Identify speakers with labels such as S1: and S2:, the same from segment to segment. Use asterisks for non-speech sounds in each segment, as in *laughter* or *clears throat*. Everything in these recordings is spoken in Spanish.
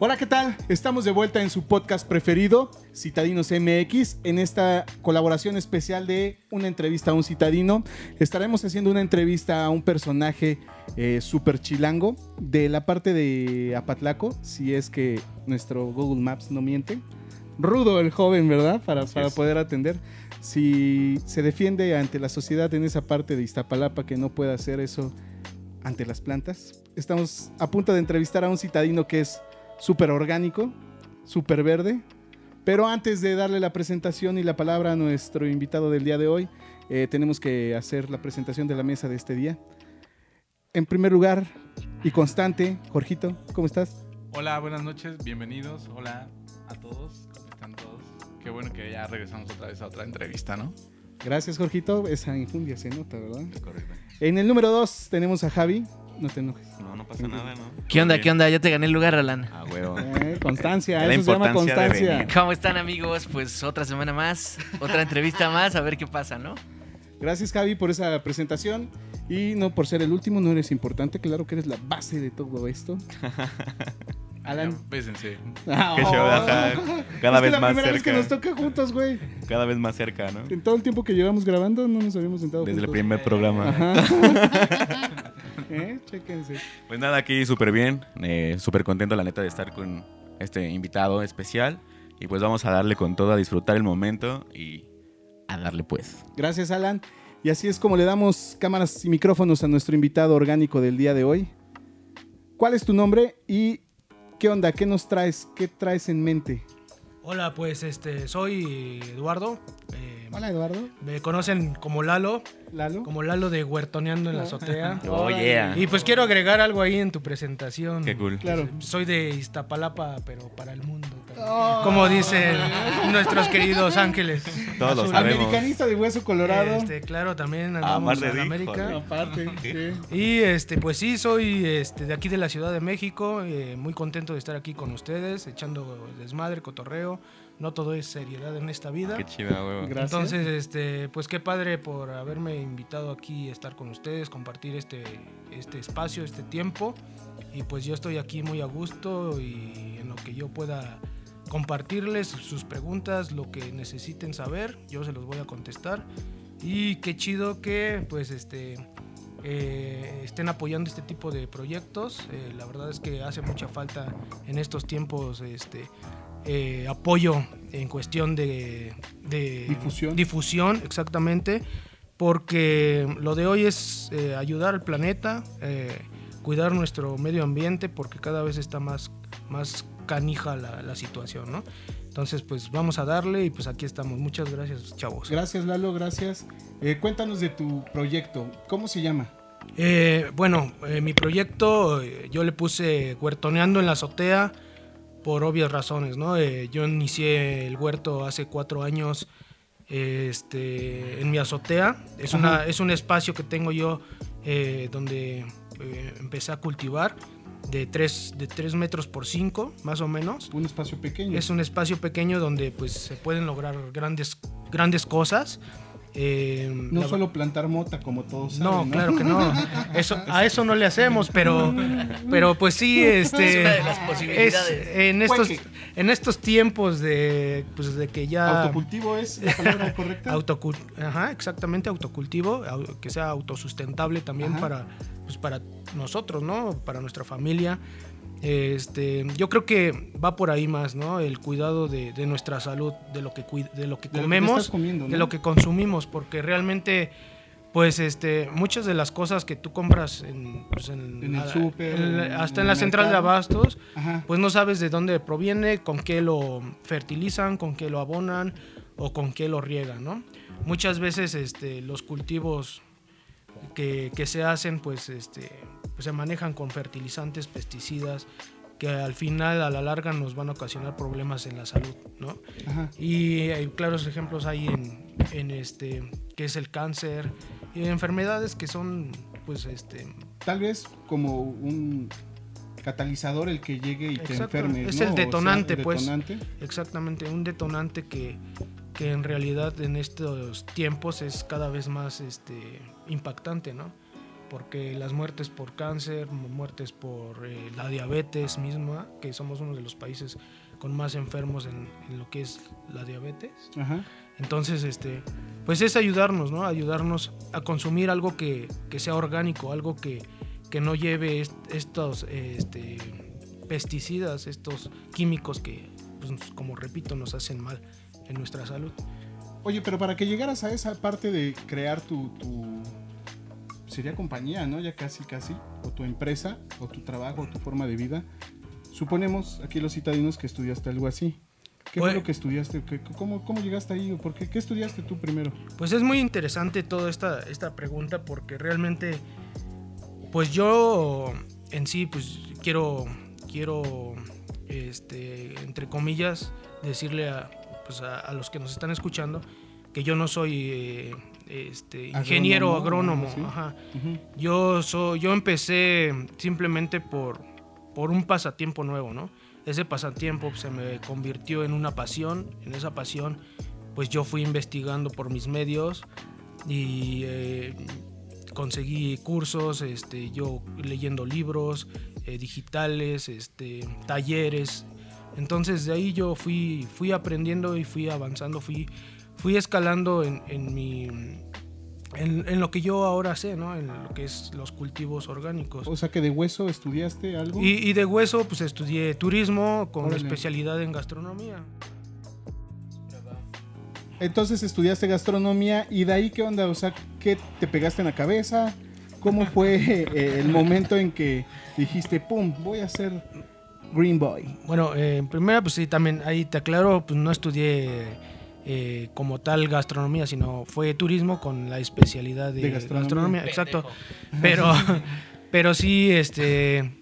S1: Hola, ¿qué tal? Estamos de vuelta en su podcast preferido, Citadinos MX, en esta colaboración especial de una entrevista a un citadino. Estaremos haciendo una entrevista a un personaje eh, súper chilango de la parte de Apatlaco, si es que nuestro Google Maps no miente. Rudo el joven, ¿verdad? Para, para poder atender. Si se defiende ante la sociedad en esa parte de Iztapalapa que no puede hacer eso ante las plantas. Estamos a punto de entrevistar a un citadino que es súper orgánico, súper verde. Pero antes de darle la presentación y la palabra a nuestro invitado del día de hoy, eh, tenemos que hacer la presentación de la mesa de este día. En primer lugar y constante, Jorgito, ¿cómo estás?
S2: Hola, buenas noches, bienvenidos. Hola a todos, ¿cómo están todos? Qué bueno que ya regresamos otra vez a otra entrevista, ¿no?
S1: Gracias, Jorgito. Esa infundia se nota, ¿verdad?
S3: Correcto.
S1: En el número dos tenemos a Javi. No te enojes.
S3: No, no pasa nada, ¿no?
S4: ¿Qué onda? ¿Qué onda? Ya te gané el lugar, Alan.
S3: Ah, huevo.
S1: Eh, constancia,
S3: La
S1: eso se llama constancia.
S4: ¿Cómo están, amigos? Pues otra semana más, otra entrevista más, a ver qué pasa, ¿no?
S1: Gracias, Javi, por esa presentación. Y no por ser el último, no eres importante. Claro que eres la base de todo esto. *laughs* Alan.
S2: Ya, Bésense.
S1: Ah,
S3: Qué show,
S1: oh.
S3: ajá. Cada
S1: Es que
S3: vez
S1: la
S3: más
S1: primera vez que
S3: cerca.
S1: nos toca juntos, güey.
S3: Cada vez más cerca, ¿no?
S1: En todo el tiempo que llevamos grabando no nos habíamos sentado
S3: Desde el primer programa.
S1: Ajá. *laughs* *laughs* ¿Eh? Chéquense.
S3: Pues nada, aquí súper bien. eh, súper contento, la neta, de estar con este invitado especial. Y pues vamos a darle con todo, a disfrutar el momento y a darle pues.
S1: Gracias, Alan. Y así es como le damos cámaras y micrófonos a nuestro invitado orgánico del día de hoy. ¿Cuál es tu nombre y qué onda? ¿Qué nos traes? ¿Qué traes en mente?
S5: Hola, pues este, soy Eduardo. eh,
S1: Hola, Eduardo.
S5: Me conocen como Lalo,
S1: Lalo.
S5: como Lalo de Huertoneando en la azotea. *laughs*
S3: Oh, yeah.
S5: Y pues quiero agregar algo ahí en tu presentación.
S3: Qué cool.
S1: Claro.
S5: Soy de Iztapalapa, pero para el mundo.
S1: Oh.
S5: Como dicen nuestros queridos ángeles.
S3: Todos lo
S5: Azul.
S3: sabemos.
S1: Americanista de hueso colorado.
S5: Este, claro, también
S3: Ah,
S5: andamos
S3: de
S5: en América.
S1: Aparte, *laughs* sí.
S5: Y este, pues sí, soy este, de aquí de la Ciudad de México, eh, muy contento de estar aquí con ustedes, echando desmadre, cotorreo. No todo es seriedad en esta vida.
S3: Qué chida, huevo.
S1: Gracias.
S5: Entonces, este, pues qué padre por haberme invitado aquí a estar con ustedes, compartir este, este espacio, este tiempo. Y pues yo estoy aquí muy a gusto y en lo que yo pueda compartirles sus preguntas, lo que necesiten saber, yo se los voy a contestar. Y qué chido que pues este eh, estén apoyando este tipo de proyectos. Eh, la verdad es que hace mucha falta en estos tiempos este, eh, apoyo en cuestión de, de
S1: Difusión.
S5: difusión, exactamente, porque lo de hoy es eh, ayudar al planeta, eh, cuidar nuestro medio ambiente, porque cada vez está más, más canija la, la situación, ¿no? Entonces, pues vamos a darle y pues aquí estamos. Muchas gracias, chavos.
S1: Gracias, Lalo, gracias. Eh, cuéntanos de tu proyecto. ¿Cómo se llama?
S5: Eh, bueno, eh, mi proyecto yo le puse huertoneando en la azotea por obvias razones, ¿no? Eh, yo inicié el huerto hace cuatro años este, en mi azotea. Es, una, es un espacio que tengo yo eh, donde eh, empecé a cultivar de 3 de tres metros por 5, más o menos.
S1: Un espacio pequeño.
S5: Es un espacio pequeño donde pues se pueden lograr grandes, grandes cosas. Eh,
S1: no
S5: la-
S1: solo plantar mota como todos
S5: no,
S1: saben,
S5: claro que no. *laughs* Eso, a eso no le hacemos, pero, pero pues sí, este,
S4: Es una de las posibilidades.
S5: es- en estos, en estos tiempos de, pues de que ya
S1: ¿Autocultivo es la palabra *laughs* correcta?
S5: autocul- ajá, exactamente autocultivo, au- que sea autosustentable también
S1: Ajá.
S5: para, pues para nosotros, ¿no? Para nuestra familia. Este, yo creo que va por ahí más, ¿no? El cuidado de, de nuestra salud, de lo que de lo que
S1: De lo que
S5: comemos,
S1: estás comiendo, ¿no?
S5: de lo que consumimos, porque realmente, pues, este, muchas de las cosas que tú compras en, pues, en-
S1: En el
S5: en-
S1: en
S5: hasta en la central de abastos,
S1: Ajá.
S5: pues no sabes de dónde proviene, con qué lo fertilizan, con qué lo abonan o con qué lo riegan, ¿no? Muchas veces este, los cultivos que, que se hacen, pues, este, pues se manejan con fertilizantes, pesticidas, que al final, a la larga, nos van a ocasionar problemas en la salud, ¿no?
S1: Ajá.
S5: Y hay claros ejemplos ahí en, en este, que es el cáncer y enfermedades que son, pues, este,
S1: Tal vez como un catalizador el que llegue y te enferme.
S5: Es
S1: ¿no?
S5: el
S1: O sea,
S5: detonante,
S1: el
S5: pues.
S1: detonante.
S5: exactamente un detonante que, que en realidad en estos tiempos es cada vez más este, impactante, ¿no? Porque las muertes por cáncer, muertes por eh, la diabetes misma, que somos uno de los países con más enfermos en, en lo que es la diabetes.
S1: Ajá.
S5: Entonces, este, pues es ayudarnos, ¿no? Ayudarnos a consumir algo que, que sea orgánico, algo que, que no lleve est- estos este, pesticidas, estos químicos que, pues, como repito, nos hacen mal en nuestra salud.
S1: Oye, pero para que llegaras a esa parte de crear tu, tu- sería compañía, ¿no? Ya casi, casi, o tu empresa, o tu trabajo, o tu forma de vida. Suponemos aquí los citadinos que estudiaste algo así. ¿Qué fue
S5: Pues-
S1: lo que estudiaste? ¿Qué- cómo, ¿Cómo llegaste ahí? ¿O por qué? ¿Qué estudiaste tú primero?
S5: Pues es muy interesante toda esta, esta pregunta porque realmente, pues yo en sí, pues quiero, quiero, este, entre comillas, decirle a, pues a, a los que nos están escuchando que yo no soy eh, este, ingeniero
S1: Agrónomo.
S5: Yo, soy, yo empecé simplemente por, por un pasatiempo nuevo, ¿no? Ese pasatiempo se me convirtió en una pasión. En esa pasión, pues yo fui investigando por mis medios y eh, conseguí cursos, este, yo leyendo libros eh, digitales, este, talleres. Entonces de ahí yo fui, fui aprendiendo y fui avanzando, fui, fui escalando en, en mi, en, en lo que yo ahora sé, ¿no? En lo que es los cultivos orgánicos.
S1: O sea, que de hueso estudiaste algo.
S5: Y, y de hueso, pues estudié turismo con
S1: Órale.
S5: especialidad en gastronomía.
S1: Entonces estudiaste gastronomía y de ahí qué onda, o sea, ¿qué te pegaste en la cabeza? ¿Cómo *laughs* fue eh, el momento en que dijiste, pum, voy a ser Green Boy?
S5: Bueno, eh, en primera, pues sí, también ahí te aclaro, pues no estudié eh, como tal gastronomía, sino fue turismo con la especialidad de,
S1: De gastronomía.
S5: Exacto. Pero, *laughs* pero sí, este,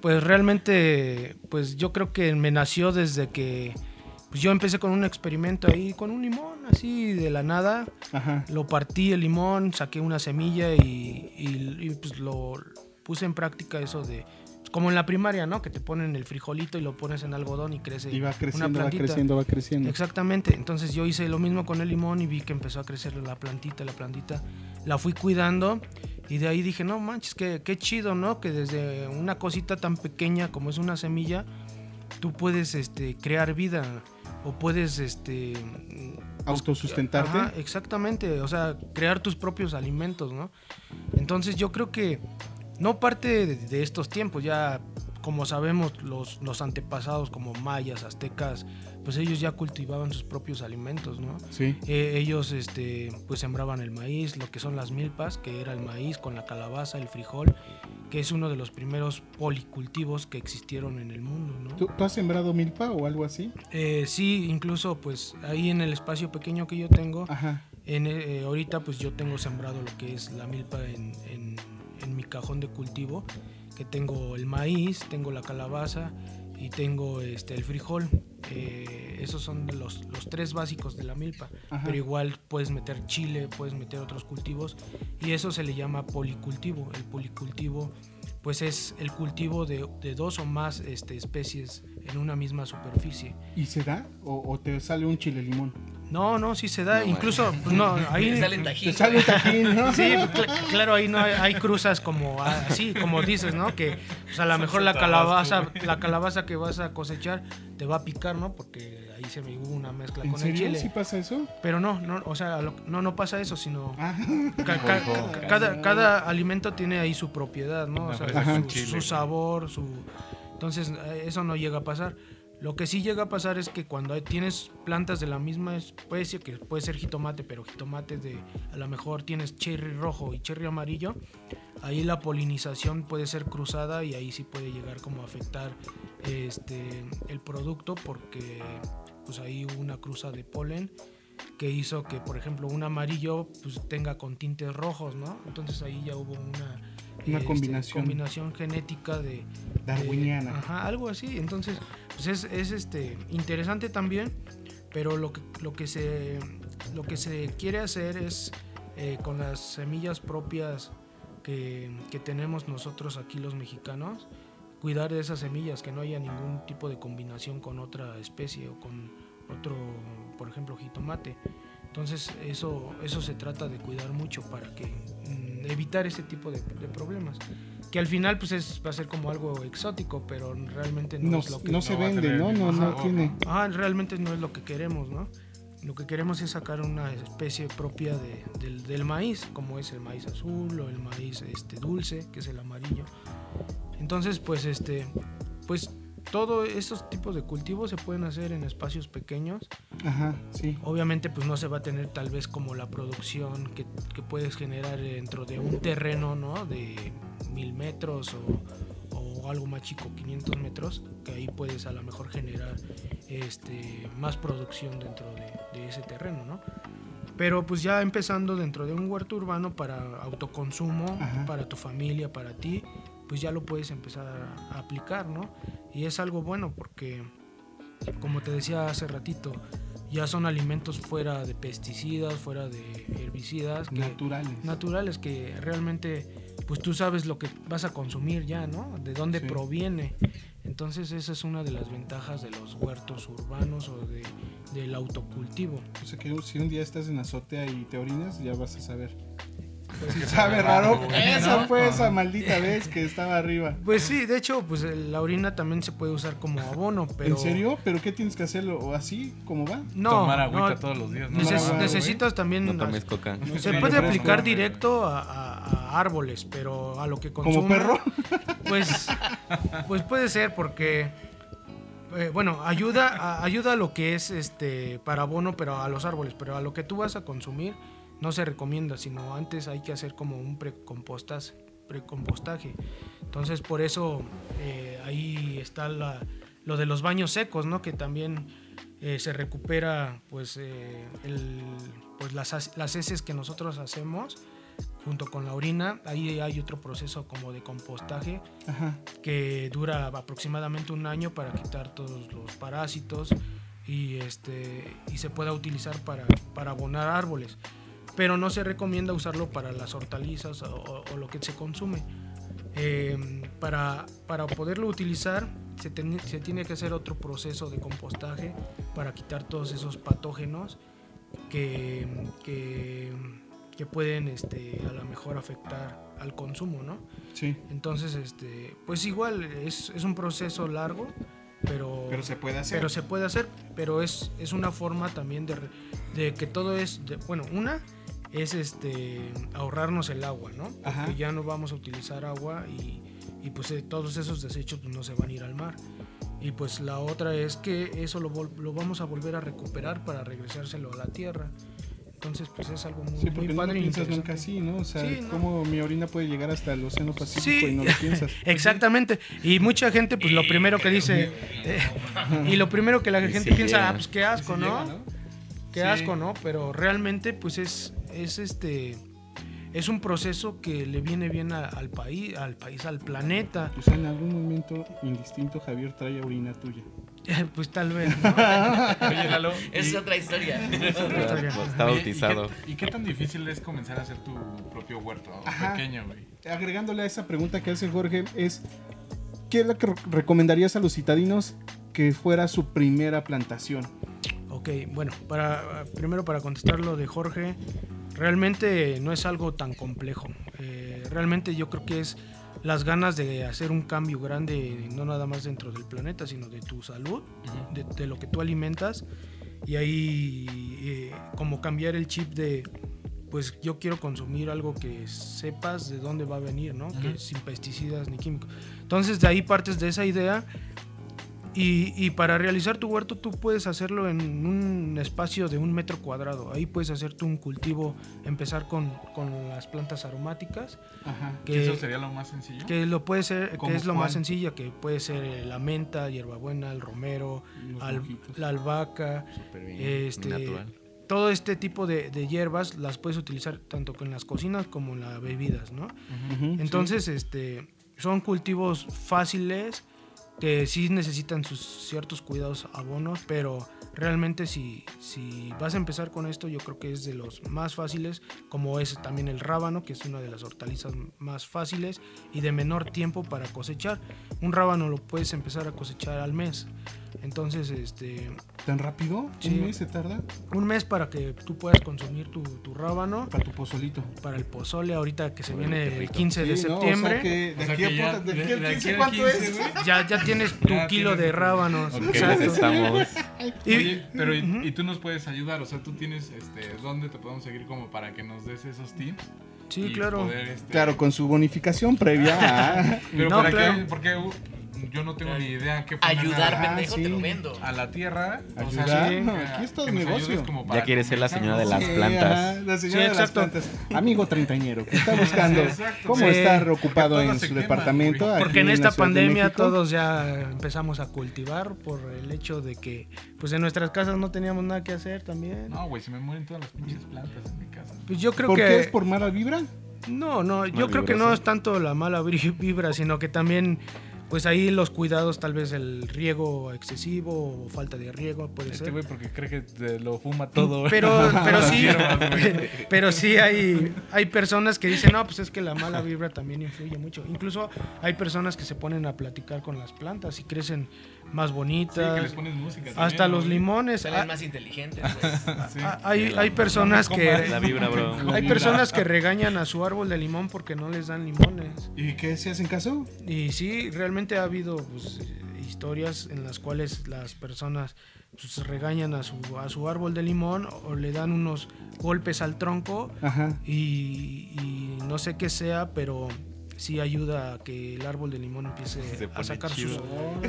S5: pues realmente, pues yo creo que me nació desde que pues yo empecé con un experimento ahí, con un limón, así de la nada.
S1: Ajá.
S5: Lo partí el limón, saqué una semilla y, y- y, pues lo puse en práctica eso de... como en la primaria, ¿no? Que te ponen el frijolito y lo pones en algodón y crece
S1: Y va
S5: una
S1: creciendo, va creciendo, va creciendo.
S5: Exactamente. Entonces yo hice lo mismo con el limón y vi que empezó a crecer la plantita, la plantita. La fui cuidando y de ahí dije, no manches, qué, qué chido, ¿no? Que desde una cosita tan pequeña como es una semilla, tú puedes este, crear vida o puedes este,
S1: Autosustentarte.
S5: Ajá, exactamente, o sea, crear tus propios alimentos, ¿no? Entonces yo creo que no parte de, de estos tiempos, ya como sabemos los, los antepasados como mayas, aztecas, pues ellos ya cultivaban sus propios alimentos, ¿no?
S1: Sí.
S5: Eh, ellos este, pues sembraban el maíz, lo que son las milpas, que era el maíz con la calabaza, el frijol, que es uno de los primeros policultivos que existieron en el mundo, ¿no?
S1: ¿Tú, tú has sembrado milpa o algo así?
S5: Eh, sí, incluso pues ahí en el espacio pequeño que yo tengo,
S1: Ajá.
S5: en, eh, ahorita pues yo tengo sembrado lo que es la milpa en, en- en mi cajón de cultivo, que tengo el maíz, tengo la calabaza y tengo este, el frijol. Eh, esos son los, los tres básicos de la milpa.
S1: Ajá.
S5: Pero igual puedes meter chile, puedes meter otros cultivos y eso se le llama policultivo. El policultivo pues es el cultivo de, de dos o más este, especies en una misma superficie.
S1: ¿Y se da? ¿O, o te sale un chile limón?
S5: No, no, sí se da.
S4: No,
S5: Incluso, pues, no, *laughs* ahí.
S4: Salen
S1: Te
S4: tajín.
S1: sale tajín, ¿no?
S5: Sí, cl- claro, ahí no hay, hay cruzas como así, como dices, ¿no? Que pues, a lo mejor la calabaza, la calabaza que vas a cosechar te va a picar, ¿no? Porque ahí se me hubo una mezcla
S1: ¿En
S5: con el
S1: serio?
S5: chile.
S1: ¿Sí pasa eso?
S5: Pero no, no, o sea, lo- no, no pasa eso, sino
S1: Ah,
S5: ca- ca- ca- cada, cada alimento tiene ahí su propiedad, ¿no? O sea, su, su sabor, su... Entonces, eh, eso no llega a pasar. Lo que sí llega a pasar es que cuando tienes plantas de la misma especie, que puede ser jitomate, pero jitomate de, a lo mejor tienes cherry rojo y cherry amarillo, ahí la polinización puede ser cruzada y ahí sí puede llegar como a afectar este, el producto porque pues ahí hubo una cruza de polen que hizo que, por ejemplo, un amarillo pues, tenga con tintes rojos, ¿no? Entonces ahí ya hubo una,
S1: Una
S5: este,
S1: combinación.
S5: combinación genética de...
S1: Darwiniana.
S5: de- ajá, algo así. Entonces, pues es, es, este, interesante también, pero lo que, lo que, se, lo que se quiere hacer es eh, con las semillas propias que, que tenemos nosotros aquí los mexicanos, cuidar de esas semillas, que no haya ningún tipo de combinación con otra especie o con otro, por ejemplo, jitomate. Entonces eso, eso se trata de cuidar mucho para que mm, evitar ese tipo de problemas. Que al final pues es, va a ser como algo exótico, pero realmente no,
S1: No,
S5: es lo que
S1: no se
S2: no
S1: vende, ¿no? No, no
S2: sabor,
S1: tiene.
S5: Ah, realmente no es lo que queremos, ¿no? Lo que queremos es sacar una especie propia de- del, del maíz, como es el maíz azul o el maíz este, dulce, que es el amarillo. Entonces, pues, este, pues, todos esos tipos de cultivos se pueden hacer en espacios pequeños.
S1: Ajá, sí.
S5: Obviamente, pues no se va a tener tal vez como la producción que, que puedes generar dentro de un terreno, ¿no? De mil metros o, o algo más chico, 500 metros, que ahí puedes a lo mejor generar este, más producción dentro de, de ese terreno, ¿no? Pero pues ya empezando dentro de un huerto urbano para autoconsumo,
S1: Ajá.
S5: para tu familia, para ti, pues ya lo puedes empezar a, aplicar, ¿no? Y es algo bueno porque, como te decía hace ratito, ya son alimentos fuera de pesticidas, fuera de herbicidas, que,
S1: Naturales.
S5: naturales que realmente pues tú sabes lo que vas a consumir ya, ¿no? De dónde
S1: Sí.
S5: proviene. Entonces esa es una de las ventajas de los huertos urbanos o de, del autocultivo.
S1: O sea que si un día estás en azotea y te orinas, ya vas a saber.
S2: Pues
S1: sabe raro, esa
S2: ¿no?
S1: fue esa maldita vez que estaba arriba.
S5: Pues sí, de hecho, pues el- la orina también se puede usar como abono, pero...
S1: ¿En serio? ¿Pero qué tienes que hacerlo? ¿O así? ¿Cómo va?
S5: No,
S2: Tomar agüita
S5: no,
S2: todos los días. ¿no?
S5: neces-
S1: Tomar agua,
S5: necesitas también...
S3: No tomes coca.
S1: No
S5: Se puede aplicar directo a, a- a árboles, pero a lo que consuma...
S1: ¿Como perro?
S5: Pues, pues puede ser porque, eh, bueno, ayuda a, ayuda a lo que es este para abono, pero a los árboles, pero a lo que tú vas a consumir no se recomienda, sino antes hay que hacer como un precompostas- precompostaje. Entonces por eso eh, ahí está la- lo de los baños secos, ¿no? Que también eh, se recupera pues, eh, el- pues las, as- las heces que nosotros hacemos junto con la orina. Ahí hay otro proceso como de compostaje
S1: Ajá.
S5: que dura aproximadamente un año para quitar todos los parásitos y, este, y se pueda utilizar para, para abonar árboles. Pero no se recomienda usarlo para las hortalizas o, o- o lo que se consume. Eh, para, para poderlo utilizar se, ten- se tiene que hacer otro proceso de compostaje para quitar todos esos patógenos que, que, que pueden este, a lo mejor afectar al consumo, ¿no?
S1: Sí.
S5: Entonces, este, pues igual es, es un proceso largo, pero,
S1: Pero se puede hacer.
S5: pero se puede hacer, pero es, es una forma también de, de que todo es, de- bueno, una es este ahorrarnos el agua, ¿no? Porque
S1: Ajá.
S5: ya no vamos a utilizar agua y, y, pues eh, todos esos desechos pues, no se van a ir al mar. Y pues la otra es que eso lo, lo vamos a volver a recuperar para regresárselo a la tierra. Entonces, pues es algo muy,
S1: Sí, porque
S5: muy
S1: no lo
S5: padre y
S1: piensas nunca así, ¿no? O sea,
S5: Sí, no.
S1: cómo mi orina puede llegar hasta el Océano Pacífico
S5: Sí.
S1: y no lo piensas. *laughs*
S5: Exactamente. Y mucha gente, pues lo primero que dice, *laughs* eh, y lo primero que la gente
S3: sí
S5: piensa, ah, pues qué asco,
S1: Sí
S5: ¿no?
S1: llega,
S5: Qué
S1: Sí.
S5: asco, ¿no? Pero realmente, pues es, es este, es un proceso que le viene bien a- al país, al país, al planeta.
S1: O sea, en algún momento indistinto Javier trae orina tuya. *laughs*
S5: pues tal vez, ¿no? *laughs*
S2: Oye, Lalo.
S4: Es
S2: y-
S4: otra historia. *laughs*
S5: historia.
S3: Está
S2: oye, ¿y
S3: bautizado.
S2: qué- ¿Y qué tan difícil es comenzar a hacer tu propio huerto?
S1: Ajá.
S2: Pequeño, güey.
S1: Agregándole a esa pregunta que hace Jorge, es ¿qué es lo que re- recomendarías a los citadinos que fuera su primera plantación?
S5: Ok, bueno, para, primero para contestar lo de Jorge, realmente no es algo tan complejo. Eh, realmente yo creo que es las ganas de hacer un cambio grande, no nada más dentro del planeta, sino de tu salud, de, de lo que tú alimentas. Y ahí eh, como cambiar el chip de, pues yo quiero consumir algo que sepas de dónde va a venir, ¿no? Que sin pesticidas ni químicos. Entonces de ahí partes de esa idea y, y para realizar tu huerto tú puedes hacerlo en un espacio de un metro cuadrado. Ahí puedes hacer tú un cultivo, empezar con, con las plantas aromáticas,
S1: Ajá.
S2: ¿Que ¿Eso sería lo más sencillo?
S5: que lo puede ser, que
S1: ¿Cómo
S5: es lo
S1: cuál?
S5: más sencillo, que puede ser eh, la menta, hierbabuena, el romero, al- la albahaca,
S3: Súper bien.
S5: este,
S3: Natural.
S5: todo este tipo de, de hierbas las puedes utilizar tanto con las cocinas como en las bebidas, ¿no?
S1: Sí.
S5: Entonces, este, son cultivos fáciles que sí necesitan sus ciertos cuidados abonos, pero realmente si, si vas a empezar con esto, yo creo que es de los más fáciles, como es también el rábano, que es una de las hortalizas más fáciles y de menor tiempo para cosechar. Un rábano lo puedes empezar a cosechar al mes. Entonces, este,
S1: ¿Tan rápido?
S5: Sí.
S1: ¿Un mes se tarda?
S5: un mes para que tú puedas consumir tu, tu rábano
S1: Para tu pozolito.
S5: para el pozole ahorita que se viene el
S3: rico.
S5: 15 de
S1: Sí,
S5: septiembre.
S1: De a
S2: ya-
S1: puta- de
S2: de-
S1: aquí al
S2: de aquí
S1: 15,
S2: al
S1: ¿cuánto
S2: 15,
S1: es?
S2: güey.
S5: Ya, ya tienes tu
S2: Ya
S5: kilo
S2: tienes
S5: de rábanos.
S2: Ok,
S5: Exacto.
S3: estamos.
S5: Y-
S2: Oye, pero y, y tú nos puedes ayudar, o sea, tú tienes, este, ¿dónde te podemos seguir como para que nos des esos tips?
S5: Sí, claro.
S2: poder, este,
S1: Claro, con su bonificación previa a... *laughs*
S2: Pero
S5: No,
S2: para
S5: claro.
S2: qué, porque uh, yo no tengo ni idea qué
S4: Ayudar,
S2: a,
S4: pendejo, te
S1: sí.
S4: lo vendo.
S2: a la tierra. O sea,
S1: Ayudar,
S2: sí,
S1: no, aquí es todo
S2: que nos
S1: negocio.
S3: Ya quieres ser la señora de las.
S1: Sí,
S3: plantas.
S1: la señora
S5: Sí,
S1: de las plantas. Amigo treintañero, que está *laughs* buscando cómo
S5: Sí.
S1: estar ocupado en su
S2: quema,
S1: departamento.
S5: Porque en esta pandemia todos ya empezamos a cultivar por el hecho de que pues en nuestras casas no teníamos nada que hacer también.
S2: No, güey, se me mueren todas las pinches plantas en mi casa.
S5: Pues yo creo
S1: ¿Por
S5: que
S1: qué es por mala vibra?
S5: no, no, yo creo que no es tanto la mala *laughs* vibra, sino que también pues ahí los cuidados, tal vez el riego excesivo o falta de riego puede
S2: Este
S5: ser.
S2: güey porque cree que lo fuma todo.
S5: Pero, *laughs* pero sí, *laughs* pero sí hay, hay personas que dicen, no, pues es que la mala vibra también influye mucho. Incluso hay personas que se ponen a platicar con las plantas y crecen más
S2: Sí,
S5: bonitas.
S2: que les pones música.
S5: hasta
S2: también,
S5: los limones.
S4: Salen
S5: Ah,
S4: más inteligentes. *laughs*
S2: Sí.
S5: ah, hay, hay personas que
S3: La vibra, bro. *laughs*
S5: hay personas que regañan a su árbol de limón porque no les dan limones.
S1: ¿Y qué se hacen caso?
S5: Y sí, realmente ha habido pues, historias en las cuales las personas pues, regañan a su, a su árbol de limón o le dan unos golpes al tronco
S1: Ajá.
S5: y, y no sé qué sea, pero sí ayuda a que el árbol de limón empiece a sacar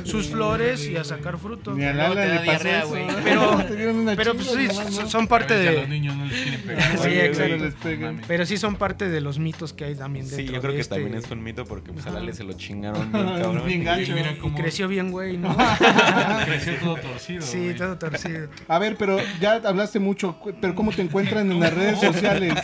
S5: sus, flores y a sacar fruto.
S1: Ni a Lala
S4: te
S1: le
S4: da
S1: pasó
S4: diarrea,
S1: eso.
S5: Pero- Pero pues sí, son-
S1: ¿no?
S5: son parte
S2: si a los
S5: de...
S2: niños *laughs* no les quieren pegar.
S5: Sí, exacto. Pero sí son parte de los mitos que hay también dentro
S3: Sí, yo creo
S5: de
S3: que
S5: este-
S3: también es un mito porque pues a. Lale se lo chingaron *laughs* bien cabrón.
S1: Bien
S3: y-
S1: gacho.
S2: mira
S5: Y
S2: cómo
S5: creció bien, güey, ¿no? *laughs*
S2: creció todo torcido.
S5: sí,
S2: güey.
S5: todo torcido.
S1: A ver, pero ya hablaste mucho, pero ¿cómo te encuentran en las redes sociales?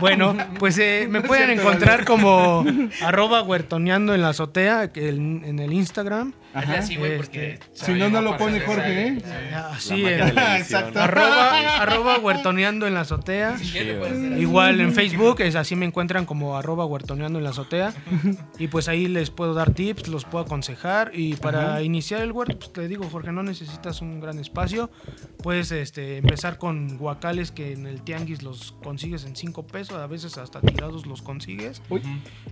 S5: Bueno, pues eh, me pueden encontrar como arroba huertoneando en la azotea el- en el Instagram.
S4: Hazle así, güey, porque...
S5: Este,
S1: Si no, no lo pone Jorge, ¿eh?
S5: Así
S3: la edición.
S1: Exacto.
S5: arroba, arroba huertoneando en la azotea. Igual en Facebook, es así me encuentran como arroba huertoneando en la azotea. Y pues ahí les puedo dar tips, los puedo aconsejar. Y para
S1: Ajá.
S5: iniciar el huerto, pues te digo, Jorge, no necesitas un gran espacio. Puedes este, empezar con guacales que en el tianguis los consigues en 5 pesos, a veces hasta tirados los consigues.
S1: Uy.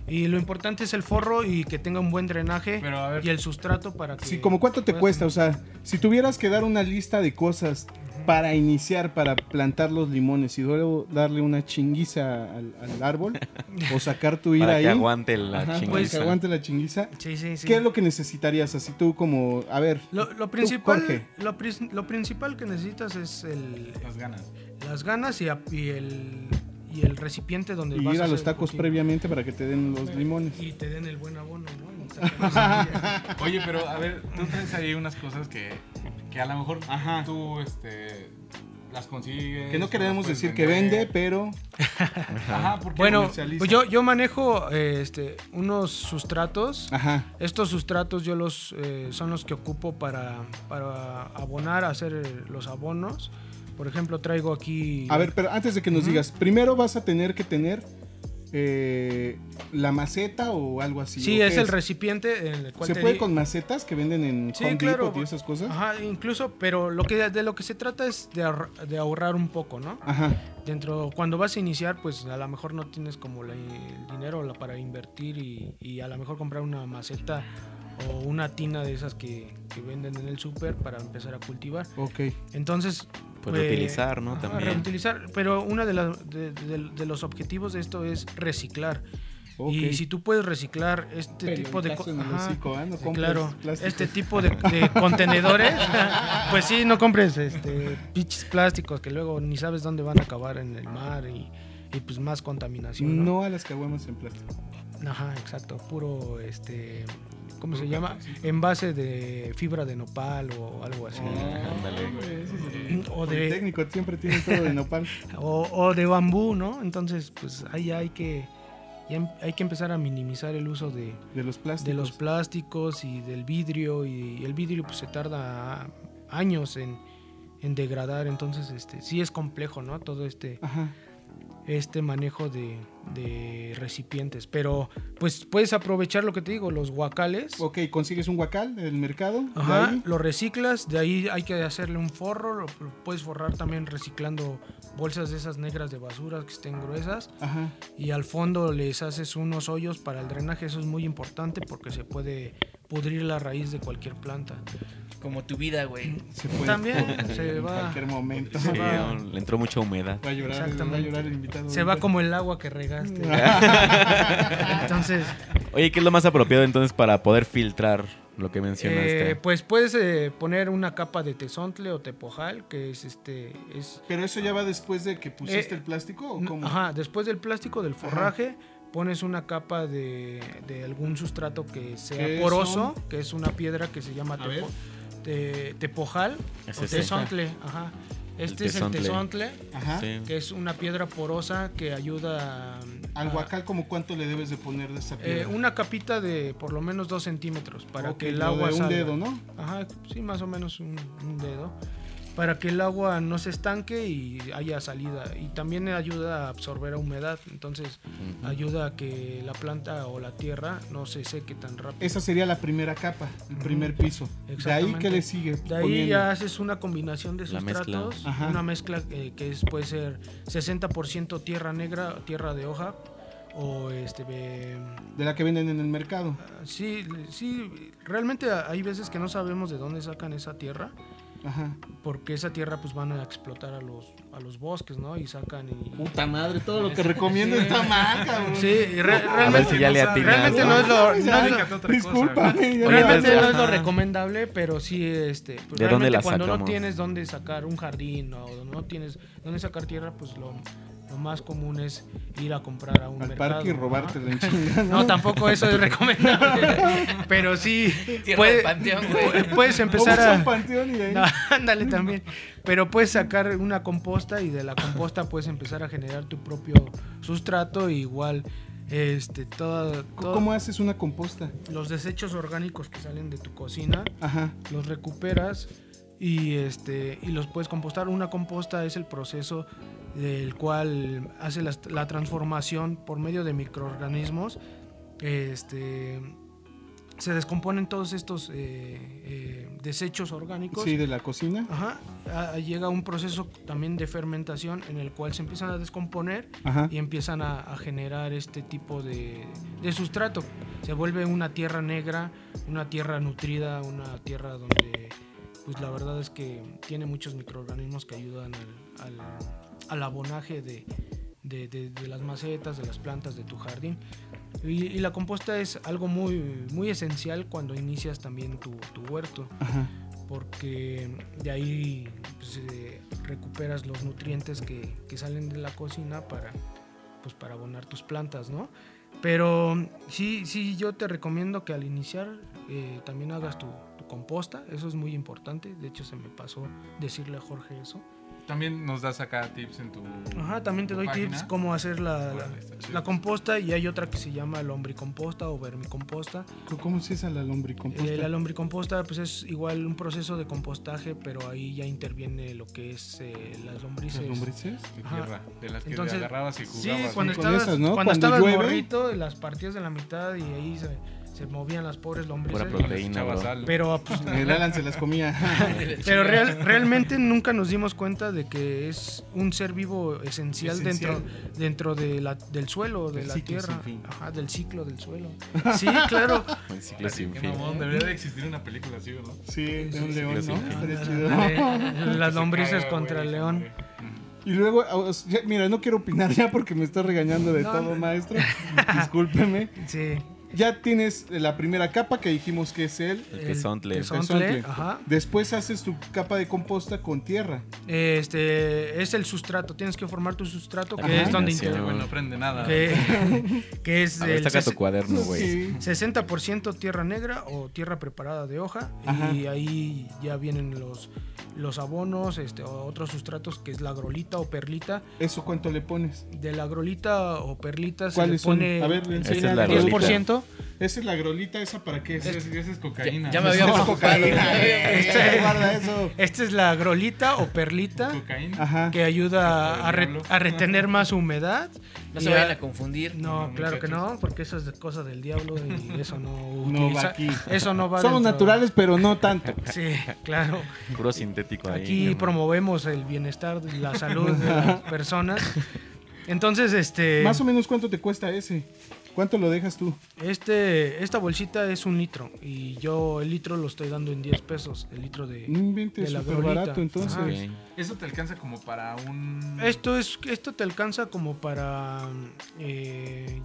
S5: Y lo importante es el forro y que tenga un buen drenaje
S2: Pero a ver,
S5: y el sustrato para que...
S1: Sí, como cuánto te cuesta, o sea, si tuvieras que dar una lista de cosas para iniciar, para plantar los limones y luego darle una chinguiza al, al árbol *laughs* o sacar tu ira
S3: Para
S1: ahí,
S3: que aguante la
S1: Ajá, para
S3: chingaza.
S1: que aguante la chinguiza,
S5: Sí, sí, sí.
S1: ¿qué es lo que necesitarías? Así tú como, a ver,
S5: Lo, lo principal, lo, prin- lo principal que necesitas es el,
S2: las ganas.
S5: las ganas y, a- y el, y el recipiente donde
S1: y
S5: vas
S1: ir a los tacos previamente para que te den los limones.
S5: Y te den el buen abono, ¿no? *laughs*
S2: Oye, pero a ver, tú traes ahí unas cosas que, que a lo mejor
S1: Ajá.
S2: tú este, las consigues.
S1: Que no queremos decir que vende, pero *laughs*
S2: Ajá, porque
S5: bueno,
S1: comercializa.
S5: pues yo, yo manejo eh, este, unos sustratos.
S1: ajá,
S5: Estos sustratos yo los eh, son los que ocupo para, para abonar, hacer eh, los abonos. Por ejemplo, traigo aquí...
S1: A ver, pero antes de que nos digas, primero vas a tener que tener eh, la maceta o algo así.
S5: Sí,
S1: ¿o
S5: es el recipiente en el cual
S1: ¿Se
S5: te
S1: puede
S5: di-
S1: con macetas que venden en
S5: Sí,
S1: Home
S5: claro.
S1: Depot y esas cosas?
S5: Ajá, incluso, pero lo que de lo que se trata es de, ahorra- de ahorrar un poco, ¿no?
S1: Ajá.
S5: Dentro, cuando vas a iniciar, pues a lo mejor no tienes como la- el dinero para invertir y, y a lo mejor comprar una maceta o una tina de esas que, que venden en el súper para empezar a cultivar.
S1: Ok.
S5: Entonces,
S3: Pues reutilizar, ¿no?
S5: ajá,
S3: También.
S5: reutilizar, pero uno de, las- de- de- de los objetivos de esto es reciclar.
S1: ok.
S5: Y si tú puedes reciclar este tipo de... Ajá,
S1: hocico, ¿ah? No
S5: claro,
S1: plástico.
S5: este tipo de, de *laughs* contenedores, *laughs* pues sí, no compres este pinches plásticos que luego ni sabes dónde van a acabar en el mar y, y, pues más contaminación. ¿no?
S1: No a las caguamas en plástico.
S5: Ajá, exacto, puro este ¿cómo se llama? Envase de fibra de nopal o algo así.
S3: Ándale.
S5: O de
S1: técnico siempre tiene todo de nopal. *laughs*
S5: o, o de bambú, ¿no? Entonces, pues ahí hay que ya em- hay que empezar a minimizar el uso de,
S1: De los plásticos.
S5: de los plásticos y del vidrio y el vidrio pues se tarda años en, en degradar. Entonces, este, sí es complejo, ¿no? Todo este,
S1: Ajá.
S5: este manejo de, de recipientes. Pero, pues puedes aprovechar lo que te digo, los guacales.
S1: Ok, consigues un guacal del mercado. de
S5: Ajá,
S1: ahí.
S5: lo reciclas, de ahí hay que hacerle un forro, lo, lo puedes forrar también reciclando bolsas de esas negras de basura que estén gruesas
S1: Ajá.
S5: y al fondo les haces unos hoyos para el drenaje, eso es muy importante porque se puede pudrir la raíz de cualquier planta.
S4: Como tu vida, güey.
S1: Se puede.
S5: También *laughs* se
S1: en
S5: va,
S1: cualquier momento.
S3: Sí,
S5: va.
S3: le entró mucha humedad.
S1: Va a llorar, va a
S5: Exactamente.
S1: llorar el invitado.
S5: se va como el agua que regaste. *laughs* Entonces,
S3: Oye, ¿qué es lo más apropiado entonces para poder filtrar lo que mencionaste?
S5: eh, pues puedes eh, poner una capa de tesontle o tepojal, que es este es
S1: Pero eso ya va después de que pusiste
S5: Eh,
S1: el plástico o cómo?
S5: Ajá, después del plástico, del forraje, pones una capa de, de algún sustrato que sea
S1: ¿Qué
S5: poroso,
S1: son?
S5: que es una piedra que se llama tepo- te- tepojal
S3: Es
S5: o
S3: ese.
S5: tesontle. Ajá. Este es el
S3: tesontle.
S5: tesontle,
S1: Ajá.
S3: Sí.
S5: que es una piedra porosa que ayuda a-
S1: Al guacal, ¿como cuánto le debes de poner de esa
S5: eh,
S1: piedra?
S5: una capita de por lo menos dos centímetros para que el agua
S1: de un
S5: salga.
S1: dedo, ¿no?
S5: Ajá, sí, más o menos un, un dedo. Para que el agua no se estanque y haya salida. Y también ayuda a absorber humedad. Entonces ayuda a que la planta o la tierra no se seque tan rápido.
S1: Esa sería la primera capa, el primer piso. De ahí. ¿qué le sigue?
S5: De ahí
S1: poniendo?
S5: ya haces una combinación de
S3: mezcla.
S5: sustratos,
S1: Ajá.
S5: una mezcla eh, que es, puede ser 60% tierra negra, tierra de hoja, o este, eh,
S1: De la que venden en el mercado.
S5: sí, sí, realmente hay veces que no sabemos de dónde sacan esa tierra,
S1: Ajá.
S5: porque esa tierra pues van a explotar a los, a los bosques, ¿no? Y sacan y...
S1: Puta madre, todo lo que recomiendo está mal, cabrón.
S5: Sí, y re-
S3: A ver
S5: realmente,
S3: si ya le atinas.
S5: realmente no es lo, no
S1: Ya,
S5: es lo-
S2: Dedícate a otra cosa.
S1: Discúlpame. ya.
S3: Oye,
S5: realmente no es lo recomendable, pero sí, este, pues
S3: ¿De dónde
S5: realmente
S3: la
S5: cuando no tienes dónde sacar un jardín o no tienes dónde sacar tierra, pues lo, lo más común es ir a comprar a un
S1: Al
S5: mercado.
S1: parque y robarte la *laughs* chingada.
S5: No, tampoco eso es recomendable, *laughs* pero sí
S4: Tierra
S5: puede-
S4: del panteón, güey.
S5: puedes empezar
S1: a panteón y de ahí.
S5: no, *laughs* ándale también. Pero puedes sacar una composta y de la composta puedes empezar a generar tu propio sustrato. e igual, este, todo, todo-
S1: ¿Cómo haces una composta?
S5: los desechos orgánicos que salen de tu cocina,
S1: Ajá.
S5: los recuperas y, este, y los puedes compostar. Una composta es el proceso del cual hace la, la transformación por medio de microorganismos. Este, se descomponen todos estos eh, eh, desechos orgánicos.
S1: Sí, de la cocina.
S5: Ajá, a- llega un proceso también de fermentación en el cual se empiezan a descomponer
S1: Ajá.
S5: y empiezan a, a generar este tipo de, de sustrato. Se vuelve una tierra negra, una tierra nutrida, una tierra donde, pues la verdad es que tiene muchos microorganismos que ayudan al, al- al abonaje de, de- de- de las macetas, de las plantas de tu jardín. Y, y la composta es algo muy, muy esencial cuando inicias también tu, tu huerto
S1: Ajá.
S5: porque de ahí pues, eh, recuperas los nutrientes que, que salen de la cocina para, pues, para abonar tus plantas, ¿no? Pero sí, sí, yo te recomiendo que al iniciar eh, también hagas tu, tu composta, eso es muy importante, de hecho se me pasó decirle a Jorge eso.
S2: También nos das acá tips en tu.
S5: Ajá, también te doy
S2: página.
S5: tips cómo hacer la, la- composta y hay otra que se llama lombricomposta o vermicomposta.
S1: ¿Cómo se esa la lombricomposta?
S5: Eh, la lombricomposta pues es igual un proceso de compostaje, pero ahí ya interviene lo que es eh, las lombrices.
S1: ¿Las lombrices?
S2: De
S5: Ajá.
S2: tierra, de las que
S5: Entonces,
S2: te agarrabas y
S5: Sí,
S2: jugabas.
S5: cuando
S1: con
S5: estabas,
S1: esas, ¿no?
S5: cuando
S1: Cuando
S5: estabas
S1: llueve.
S5: morrito, las partías de la mitad y ahí se, se movían las pobres lombrices.
S3: Pura proteína,
S2: echabas
S3: bro.
S2: sal.
S5: Pero, *laughs* pues,
S1: El Alan se las comía. *laughs*
S5: pero real- realmente nunca nos dimos cuenta de que es un ser vivo esencial,
S1: Esencial.
S5: dentro dentro de la, del suelo, de la
S1: ciclo
S5: tierra.
S1: sin fin.
S5: Ajá, del ciclo del suelo. *laughs* Sí, claro.
S3: Un ciclo sin fin.
S2: debería de existir una película así, ¿no?
S1: Sí, de un león, ¿no?
S5: Ándale, Las lombrices
S2: caga,
S5: contra el león.
S1: Y luego, ya- mira, no quiero opinar ya porque me está regañando de
S5: No,
S1: todo,
S5: no.
S1: maestro. Discúlpeme.
S5: Sí.
S1: Ya tienes la primera capa que dijimos que es el.
S3: El tesontle.
S5: tesontle. Ajá.
S1: Después haces tu capa de composta con tierra.
S5: Este es el sustrato. Tienes que formar tu sustrato,
S3: La
S5: que es donde
S3: combinación.
S5: inter-
S2: Güey, no aprende nada.
S5: que, *laughs* que es
S3: A ver,
S5: el
S3: tu cuaderno, güey.
S1: Sí.
S5: 60% tierra negra o tierra preparada de hoja
S1: Ajá.
S5: y ahí ya vienen los los abonos, este o otros sustratos que es la grolita o perlita.
S1: ¿Eso cuánto le pones?
S5: De la grolita o perlita se le pone
S1: A ver,
S3: Esa es la
S5: 10%,
S1: Esa es la grolita, ¿esa para qué es?
S2: Esa es, esa es cocaína.
S4: Ya me había.
S1: Eh, *laughs* *laughs* guarda eso.
S5: Esta es la grolita o perlita
S2: Cocaína.
S5: Que ayuda a, re-
S2: Diablo.
S5: a retener más humedad.
S4: No
S5: Y
S4: se vayan
S5: a-
S4: a confundir.
S5: No,
S2: No,
S5: claro que no, porque eso es de cosa del diablo y *laughs* eso no
S1: No va aquí.
S5: Eso no va
S1: Somos
S5: dentro-
S1: naturales, pero no tanto.
S5: Sí, claro.
S3: Puro sintético ahí.
S5: Aquí promovemos el bienestar, la salud de las personas. Entonces, este,
S1: Más o menos, ¿cuánto te cuesta ese? ¿Cuánto lo dejas tú?
S5: este, esta bolsita es un litro y yo el litro lo estoy dando en 10 pesos, el litro de...
S1: No inventes,
S5: de la
S1: súper
S5: grolita.
S1: barato, entonces.
S5: Ajá.
S3: Ok.
S2: Eso te alcanza como para un.
S5: Esto es, esto te alcanza como para eh,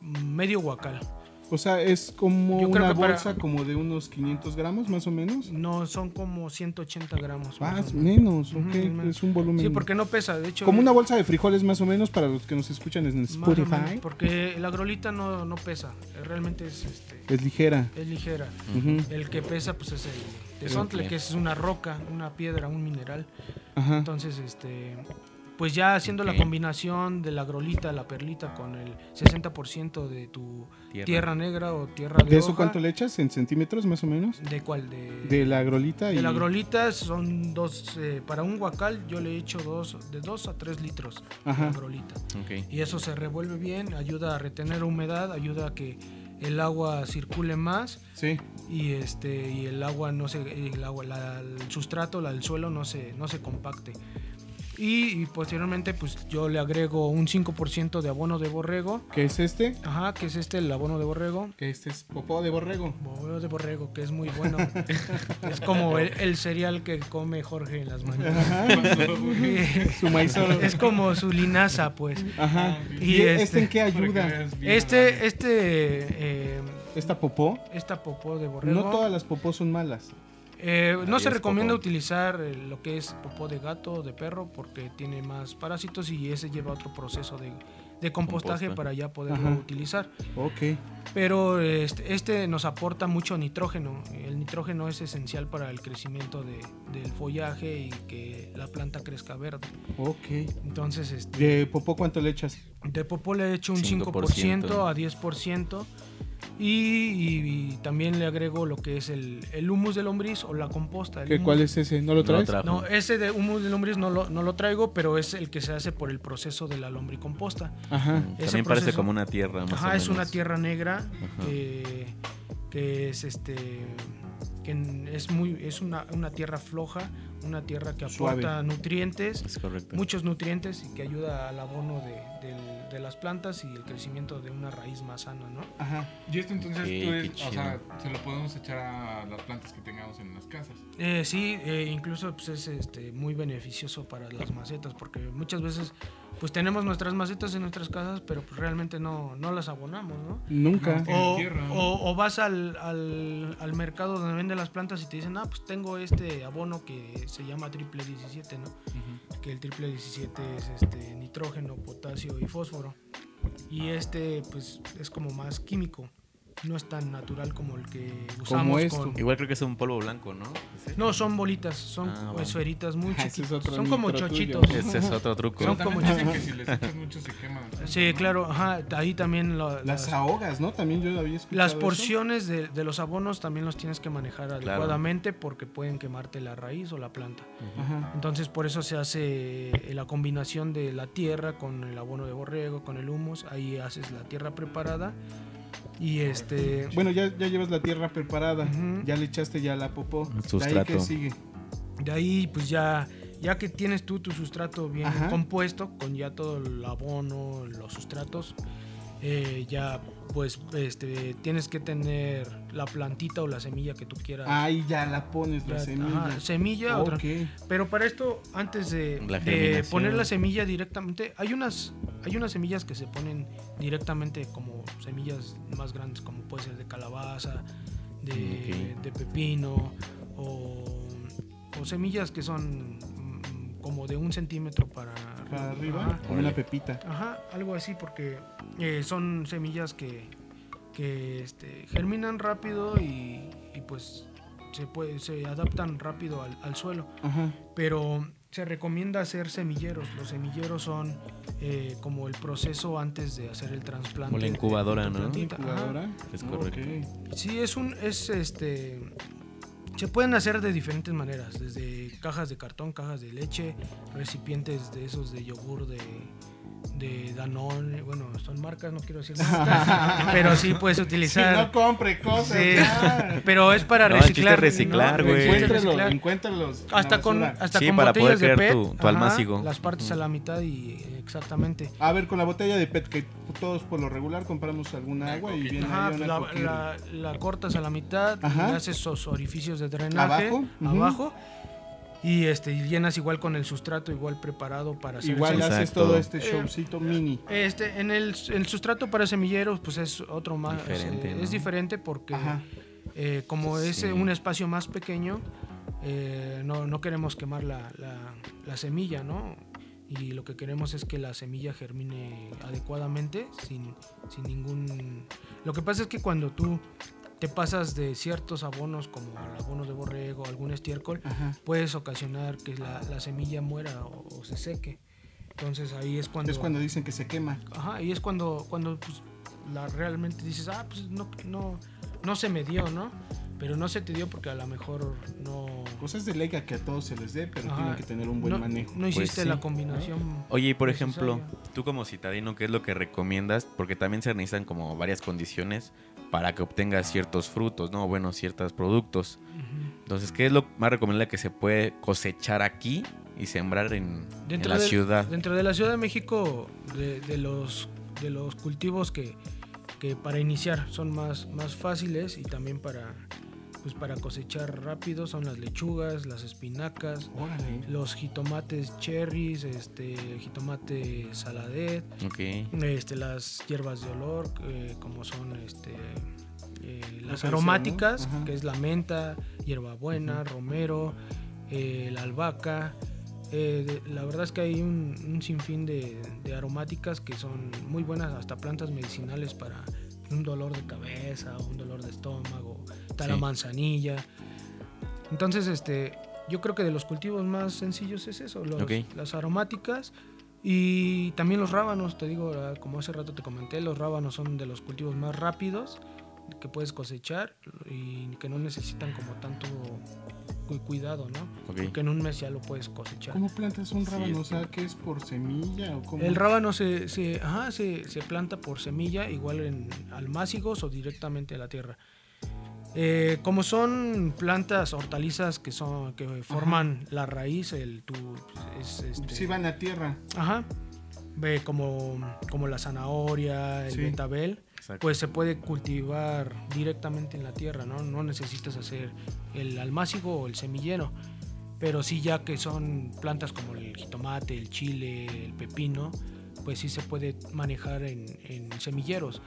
S5: medio guacal.
S1: O sea, es como
S5: Yo
S1: una
S5: para-
S1: bolsa como de unos 500 gramos, más o menos.
S5: No, son como 180 gramos. más
S1: Más
S5: o menos.
S1: menos, ok. Es un volumen.
S5: Sí, porque no pesa, de hecho.
S1: Como una bolsa de frijoles, más o menos, para los que nos escuchan en
S5: más o menos,
S1: Spotify.
S5: porque la grolita no, no pesa, eh, realmente es, este,
S1: Es ligera.
S5: es ligera. El que pesa pues es el tesontle,
S3: Ok.
S5: que es una roca, una piedra, un mineral.
S1: Ajá.
S5: Entonces, este, pues ya haciendo la combinación de la grolita, la perlita con el 60% de tu
S3: Tierra.
S5: tierra. negra o tierra de,
S1: ¿De eso
S5: hoja,
S1: cuánto le echas? ¿En centímetros, más o menos?
S5: ¿De cuál? De,
S1: De la grolita y...
S5: de la grolita son dos, eh, para un guacal yo le echo dos, de 2 a 3 litros
S1: Ajá.
S5: de grolita.
S3: Ok.
S5: Y eso se revuelve bien, ayuda a retener humedad, ayuda a que el agua circule más
S1: Sí.
S5: y este y el agua no se el agua la- el sustrato la, el suelo no se no se compacte y, y posteriormente pues yo le agrego un 5% de abono de borrego
S1: ¿Qué es este?
S5: ajá que es este el abono de borrego
S1: Que este es popó de borrego.
S5: abono de borrego que es muy bueno es como el, el cereal que come Jorge en las mañanas *laughs*
S1: Su maizoro.
S5: es como su linaza pues
S1: Ajá.
S5: Y
S1: ¿Y este,
S5: este-
S1: en qué ayuda?
S5: este este eh,
S1: ¿Esta popó?
S5: esta popó de borrego
S1: No todas las popós son malas.
S5: Eh, no se recomienda
S3: popó.
S5: utilizar eh, lo que es popó de gato o de perro porque tiene más parásitos y ese lleva otro proceso de, de compostaje
S3: Composta.
S5: para ya poderlo
S1: Ajá.
S5: utilizar.
S1: Ok.
S5: Pero este, este nos aporta mucho nitrógeno. El nitrógeno es esencial para el crecimiento de- del follaje y que la planta crezca verde.
S1: Ok.
S5: Entonces, este,
S1: ¿De popó cuánto le echas?
S5: de popó le he hecho un 5%,
S3: 5%.
S5: a 10%. Y, y- y también le agrego lo que es el, el humus de lombriz o la composta.
S1: ¿Qué, ¿Cuál es ese? ¿No lo
S3: No lo
S1: traes?
S5: no, ese de humus de lombriz no lo, no lo traigo, pero es el que se hace por el proceso de la lombricomposta.
S1: Ajá.
S5: Ese
S3: También parece como una tierra. Más
S5: Ajá,
S3: o
S5: es una tierra negra que es este que es muy es una, una tierra floja, una tierra que
S1: Suave.
S5: aporta nutrientes,
S3: Es correcto.
S5: muchos nutrientes y que ayuda al abono de, del- de las plantas y el crecimiento de una raíz más sana, ¿no?
S1: Ajá.
S2: Y esto entonces,
S3: Ok,
S2: tú
S3: qué
S2: es- o sea, se lo podemos echar a las plantas que tengamos en las casas.
S5: Eh, sí, eh, incluso pues, es este, muy beneficioso para las macetas, porque muchas veces pues tenemos nuestras macetas en nuestras casas, pero pues, realmente no, no las abonamos, ¿no?
S1: Nunca.
S5: O,
S2: tierra, ¿no?
S5: o- o vas al, al- al mercado donde venden las plantas y te dicen, ah, pues tengo este abono que se llama triple 17, ¿no? Que el triple 17 es este, nitrógeno, potasio y fósforo. Y este, pues, es como más químico. No es tan natural como el que usamos
S1: esto.
S5: con...
S3: Igual creo que es un polvo blanco, ¿no? ¿Ese?
S5: No, son bolitas, son
S3: Ah, va.
S5: esferitas muy
S1: Ah, *laughs* ese es
S5: chiquitas.
S1: otro
S5: Son como
S1: nitro tuyo.
S5: chochitos.
S3: Ese es otro truco.
S5: Son como
S2: dicen que si les echas mucho se queman.
S5: Sí, claro, ajá, ahí también lo-
S1: Las
S5: las,
S1: ahogas, ¿no? También yo había escuchado
S5: las
S1: eso.
S5: porciones de, de los abonos también los tienes que manejar adecuadamente porque pueden quemarte la raíz o la planta.
S1: Ajá.
S5: Entonces por eso se hace eh, la combinación de la tierra con el abono de borrego, con el humus, ahí haces la tierra preparada y este
S1: Bueno, ya, ya llevas la tierra preparada. Ya le echaste ya la popó.
S3: El
S1: ¿De ahí
S3: sustrato.
S1: qué sigue?
S5: de ahí pues ya ya que tienes tú tu sustrato bien
S1: Ajá.
S5: compuesto con ya todo el abono, los sustratos, eh, ya pues este tienes que tener la plantita o la semilla que tú quieras.
S1: Ahí ya la pones la
S5: Ya,
S1: semilla.
S5: ajá, semilla, otra.
S1: Ok.
S5: Pero para esto, antes de,
S3: La
S5: de
S3: germinación.
S5: poner la semilla directamente, hay unas, hay unas semillas que se ponen directamente como semillas más grandes, como puede ser de calabaza, de, pepino, o, o semillas que son como de un centímetro para,
S1: Para arriba,
S5: Ajá.
S1: como una pepita.
S5: Ajá, algo así, porque eh, son semillas que, que este, germinan rápido y, y, pues se, puede, se adaptan rápido al, al suelo.
S1: Ajá.
S5: Pero se recomienda hacer semilleros. Los semilleros son eh, como el proceso antes de hacer el trasplante.
S3: Como la incubadora,
S5: de
S3: ¿no?
S5: plantita. Ajá.
S1: Incubadora.
S3: Es correcto.
S1: Ok.
S5: Sí, es un, es este, se pueden hacer de diferentes maneras, desde cajas de cartón, cajas de leche, recipientes de esos de yogur de, de Danone, bueno, son marcas, no quiero decir *laughs* marcas, pero sí puedes
S1: Si
S5: utilizar.
S1: no compre cosas.
S5: Sí. Pero es para
S3: No, el
S5: reciclar.
S3: es reciclar, güey.
S1: Encuéntralo,
S5: Reciclar.
S1: encuéntralos.
S5: Hasta con, hasta
S3: Sí,
S5: con
S3: para poder
S5: botellas de
S3: crear
S5: PET.
S3: tu- tu almácigo.
S5: Las partes a la mitad y exactamente.
S1: A ver, con la botella de PET que todos por lo regular compramos alguna agua y viene
S5: Ajá,
S1: ahí una
S5: la, la- la cortas a la mitad,
S1: Ajá.
S5: le haces esos orificios de drenaje
S1: Abajo,
S5: abajo, y este y llenas igual con el sustrato igual preparado para hacer
S1: Igual haces
S3: Exacto.
S1: todo este
S5: Eh,
S1: showcito mini.
S5: este en el, el sustrato para semilleros pues es otro más
S3: Diferente,
S5: eh,
S3: ¿no?
S5: es diferente porque eh, como es
S3: Sí.
S5: eh, un espacio más pequeño eh, no, no queremos quemar la, la- la semilla no y lo que queremos es que la semilla germine adecuadamente sin, sin ningún lo que pasa es que cuando tú te pasas de ciertos abonos como el abono de borrego algún estiércol
S1: Ajá.
S5: puedes ocasionar que la, la semilla muera o, o se seque entonces ahí es cuando
S1: Es cuando dicen que se quema.
S5: Ajá, y es cuando, cuando pues, la, realmente dices, ah, pues no, no, no se me dio, ¿no? Pero no se te dio porque a lo mejor no...
S1: Cosas de lega que a todos se les dé, pero
S5: Ajá,
S1: tienen que tener un buen
S5: no,
S1: manejo.
S5: no hiciste
S3: sí.
S5: la combinación.
S3: Oye, y por
S5: necesaria.
S3: ejemplo, tú como citadino, ¿qué es lo que recomiendas? Porque también se necesitan como varias condiciones para que obtengas ciertos frutos, ¿no? Bueno, ciertos productos. Entonces, ¿qué es lo más recomendable que se puede cosechar aquí y sembrar en, la
S5: de-
S3: ciudad?
S5: Dentro de la Ciudad de México, de, de los, de los cultivos que, que para iniciar son más, más fáciles y también para, pues para cosechar rápido son las lechugas, las espinacas,
S1: Órale.
S5: los jitomates cherries, este, jitomate saladet, este, las hierbas de olor, eh, como son este, eh, las aromáticas, que es la menta, hierbabuena, romero, eh, la albahaca. Eh, de- la verdad es que hay un, un sinfín de, de aromáticas que son muy buenas, hasta plantas medicinales para un dolor de cabeza, un dolor de estómago, está la
S3: Sí.
S5: manzanilla. Entonces, este, yo creo que de los cultivos más sencillos es eso, los- las aromáticas y también los rábanos, te digo, ah, como hace rato te comenté, los rábanos son de los cultivos más rápidos que puedes cosechar y que no necesitan como tanto cu- cuidado, ¿no? Porque en un mes ya lo puedes cosechar.
S1: ¿Cómo plantas un
S3: Sí,
S1: rábano? o
S3: es
S1: sea, ¿qué es por semilla o cómo?
S5: El rábano se, se, ajá, se, se planta por semilla, igual en almácigos o directamente a la tierra. Eh, como son plantas hortalizas que son que forman la raíz, el tu, es, este,
S1: Sí van a tierra.
S5: ajá, ve como, como la zanahoria, el
S1: Sí.
S5: betabel,
S3: Exacto.
S5: pues se puede cultivar directamente en la tierra, ¿no? No necesitas hacer el almácigo o el semillero. Pero sí ya que son plantas como el jitomate, el chile, el pepino, pues sí se puede manejar en, en semilleros.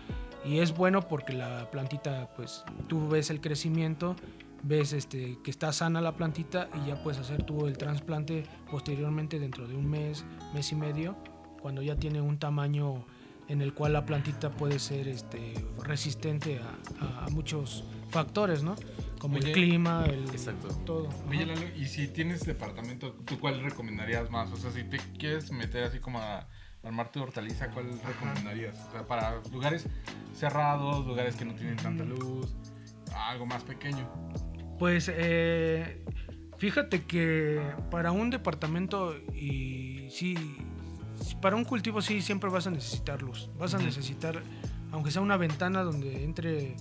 S5: Y es bueno porque la plantita, pues tú ves el crecimiento, ves este, que está sana la plantita y ya puedes hacer tú el trasplante posteriormente dentro de un mes, mes y medio, cuando ya tiene un tamaño en el cual la plantita puede ser este, resistente a, muchos factores, ¿no? Como el clima, el
S3: exacto.
S5: todo.
S2: Oye. Lalo, y si tienes departamento, ¿tú cuál recomendarías más? O sea, si te quieres meter así como a armar tu hortaliza, ¿cuál recomendarías? O sea, para lugares cerrados, lugares que no tienen tanta luz, algo más pequeño.
S5: Pues eh, fíjate que para un departamento y sí, para un cultivo sí siempre vas a necesitar luz. Vas a necesitar, aunque sea una ventana donde entre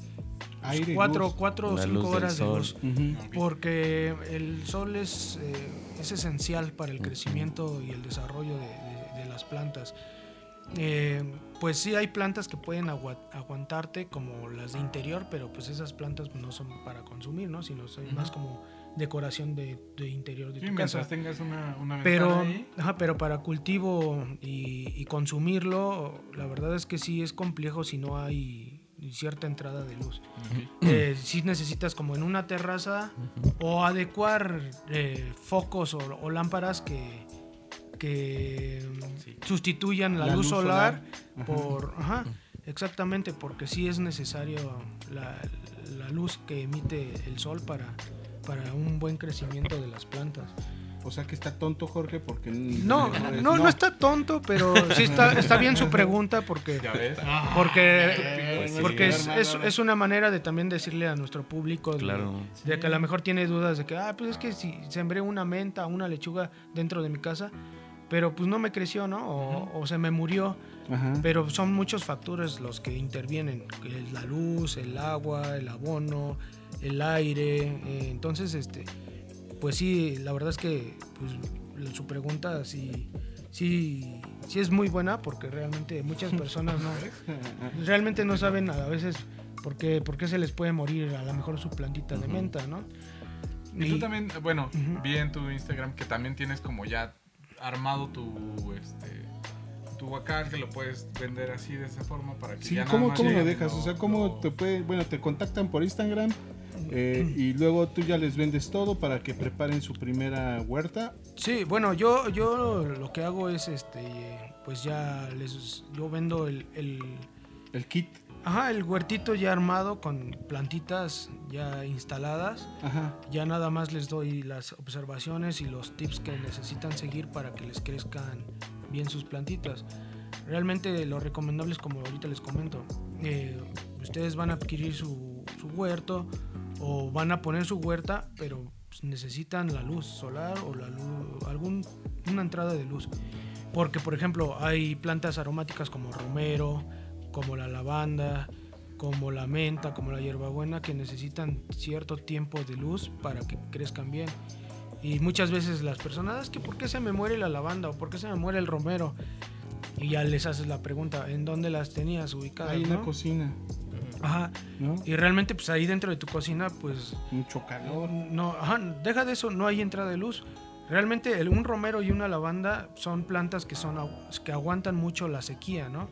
S1: Aire y
S5: cuatro,
S1: luz.
S5: cuatro o cinco horas de luz.
S1: Ujú.
S5: Porque el sol es, eh, es esencial para el crecimiento y el desarrollo de, de- de las plantas. Eh, pues sí hay plantas que pueden agua- aguantarte como las de interior, pero pues esas plantas no son para consumir, ¿no? Sino son más como decoración de, de interior de
S2: Sí,
S5: tu
S2: mientras
S5: casa.
S2: tengas una,
S5: Pero,
S2: ahí,
S5: ajá, pero para cultivo y, y consumirlo, la verdad es que sí es complejo si no hay cierta entrada de luz. Eh, si necesitas como en una terraza o adecuar eh, focos o, o lámparas que, que
S3: Sí.
S5: sustituyan la,
S1: La
S5: luz,
S1: luz
S5: solar, por ajá, exactamente porque sí es necesario la, la luz que emite el sol para, para un buen crecimiento de las plantas
S1: O sea que está tonto Jorge porque...
S5: No, no, no está tonto, pero sí está, está bien su pregunta porque,
S2: Ya ves.
S5: porque,
S3: Pues sí.
S5: porque es, es- es una manera de también decirle a nuestro público de,
S3: Claro.
S5: de que a lo mejor tiene dudas de que, ah, pues es que si sembré una menta, una lechuga dentro de mi casa, pero pues no me creció, ¿no? O, o se me murió.
S1: Ajá.
S5: Pero son muchos factores los que intervienen, la luz, el agua, el abono, el aire. eh, entonces, este, pues sí, la verdad es que pues, su pregunta sí, sí, sí es muy buena porque realmente muchas personas no, *laughs* realmente no saben a veces por qué, por qué se les puede morir a lo mejor su plantita de menta, ¿no?
S2: Y tú también, bueno,
S5: Ujú.
S2: vi en tu Instagram que también tienes como ya armado tu este tu guacal que lo puedes vender así de esa forma para que
S1: Sí,
S2: ya nada
S1: ¿cómo,
S2: más
S1: cómo lo dejas? O sea, ¿cómo
S2: lo-
S1: te puede, bueno, te contactan por Instagram eh, y luego tú ya les vendes todo para que preparen su primera huerta?
S5: Sí, bueno, yo, yo lo que hago es, este, pues ya les, yo vendo el, el,
S1: El kit.
S5: Ajá, el huertito ya armado con plantitas ya instaladas.
S1: Ajá.
S5: Ya nada más les doy las observaciones y los tips que necesitan seguir para que les crezcan bien sus plantitas. Realmente lo recomendable es como ahorita les comento. eh, ustedes van a adquirir su, su huerto o van a poner su huerta, pero pues, necesitan la luz solar o la luz, algún, una entrada de luz. Porque, por ejemplo, hay plantas aromáticas como romero, como la lavanda, como la menta, como la hierbabuena, que necesitan cierto tiempo de luz para que crezcan bien. Y muchas veces las personas, "Ah, es que ¿por qué se me muere la lavanda o por qué se me muere el romero? Y ya les haces la pregunta, ¿en dónde las tenías ubicadas?
S1: Ahí en la
S5: no?
S1: cocina,
S5: Ajá.
S1: ¿no?
S5: Y realmente pues ahí dentro de tu cocina pues
S1: Mucho calor.
S5: no, ajá, deja de eso, no hay entrada de luz. Realmente el- un romero y una lavanda son plantas que son que aguantan mucho la sequía, ¿no?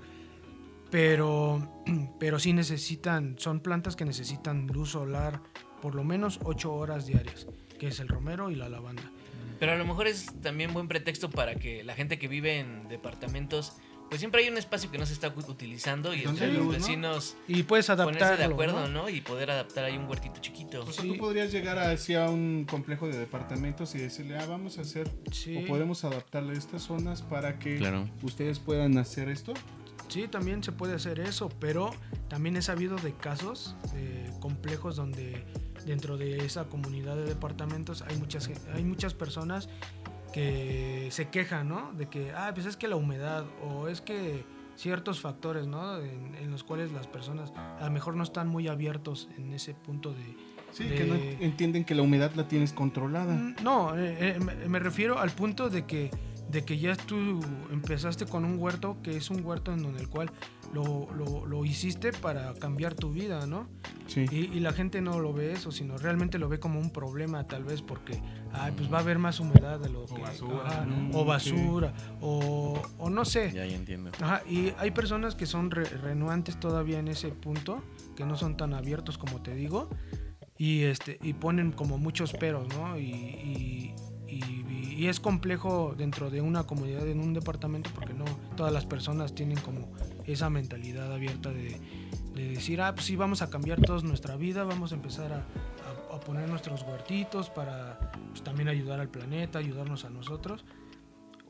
S5: Pero *clears throat* pero sí necesitan, son plantas que necesitan luz solar por lo menos 8 horas diarias, que es el romero y la lavanda.
S4: Pero a lo mejor es también buen pretexto para que la gente que vive en departamentos, pues siempre hay un espacio que no se está utilizando y entre los
S1: luz, ¿no?
S4: vecinos
S5: Y puedes
S4: ponerse
S5: adaptarlo,
S4: de acuerdo,
S5: ¿no?
S4: ¿no? Y poder adaptar ahí un huertito chiquito.
S1: O sea,
S5: Sí.
S1: tú podrías llegar hacia un complejo de departamentos y decirle, ah, vamos a hacer,
S5: Sí.
S1: o podemos adaptarle estas zonas para que
S3: Claro.
S1: ustedes puedan hacer esto.
S5: Sí, también se puede hacer eso, pero también he sabido de casos eh, complejos donde dentro de esa comunidad de departamentos hay muchas, hay muchas personas que se quejan, ¿no? De que, ah, pues es que la humedad o es que ciertos factores, ¿no? En, en los cuales las personas a lo mejor no están muy abiertos en ese punto de...
S1: Sí,
S5: de-
S1: que no entienden que la humedad la tienes controlada.
S5: Mm, No, eh, eh, me refiero al punto de que, de que ya tú empezaste con un huerto que es un huerto en donde el cual lo, lo- lo hiciste para cambiar tu vida, ¿no?
S1: Sí.
S5: Y, y la gente no lo ve eso, sino realmente lo ve como un problema tal vez porque ay, pues va a haber más humedad de lo que...
S2: basura,
S5: ajá,
S1: ¿no?
S5: o
S1: Mm,
S5: basura, o, o no sé.
S3: Ya, ya entiendo.
S5: Ajá, y hay personas que son re- renuantes todavía en ese punto, que no son tan abiertos como te digo, y, este, y ponen como muchos peros, ¿no? Y, y- y- y es complejo dentro de una comunidad, en un departamento, porque no todas las personas tienen como esa mentalidad abierta de, de decir, ah, pues sí, vamos a cambiar toda nuestra vida, vamos a empezar a, poner nuestros huertitos para pues, también ayudar al planeta, ayudarnos a nosotros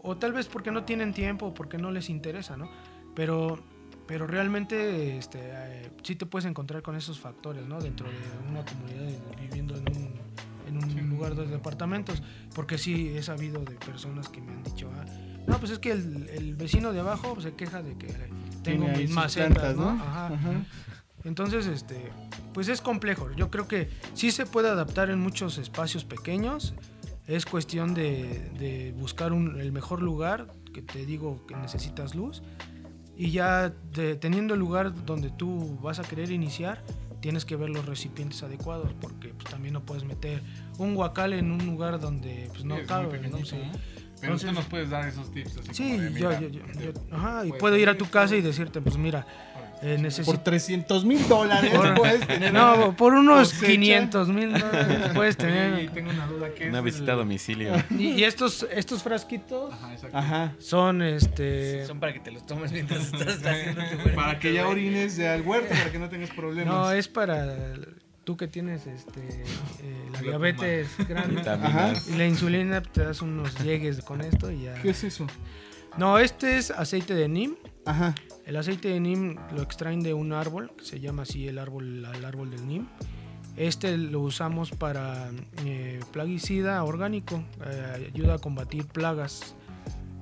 S5: o tal vez porque no tienen tiempo porque no les interesa, ¿no? Pero, pero realmente este, eh, sí te puedes encontrar con esos factores, ¿no? Dentro de una comunidad viviendo en un lugar de departamentos, porque sí he sabido de personas que me han dicho, ah, no, pues es que el, el vecino de abajo se queja de que tengo
S1: Tiene
S5: mis macetas, ¿no?
S1: ¿no?
S5: Ajá.
S1: Ajá.
S5: Entonces, este, pues es complejo. Yo creo que sí se puede adaptar en muchos espacios pequeños. Es cuestión de, de buscar un- el mejor lugar, que te digo que necesitas luz. Y ya de- teniendo el lugar donde tú vas a querer iniciar, tienes que ver los recipientes adecuados, porque pues, también no puedes meter un guacal en un lugar donde pues, no
S2: Sí,
S5: cabe. ¿no? Sí.
S2: ¿no? Pero
S5: Entonces-
S2: tú nos puedes dar esos tips así
S5: Sí,
S2: como de,
S5: yo,
S2: mira,
S5: yo- yo- yo- ajá, y puedo ir a tu casa y decirte, pues mira, eh, necesito...
S1: Por 300 mil dólares
S5: Por-
S1: puedes *laughs* tener
S5: No, por unos
S1: cosecha.
S5: 500 mil dólares puedes
S2: Oye, y
S5: tener.
S2: tengo una duda que
S3: Una
S2: es
S3: visita a domicilio.
S5: Y, y estos, estos frasquitos
S2: Ajá,
S5: son este.
S4: Son para que te los tomes mientras *laughs* estás haciendo tu
S1: Para que ya orines de al huerto, para que no tengas problemas.
S5: No, es para tú que tienes este, eh, la diabetes grande y la insulina, pues, te das unos llegues con esto y ya.
S1: ¿Qué es eso?
S5: No, este es aceite de neem.
S1: Ajá.
S5: El aceite de neem lo extraen de un árbol, que se llama así el árbol, el árbol del neem. Este lo usamos para eh, plaguicida orgánico, eh, ayuda a combatir plagas.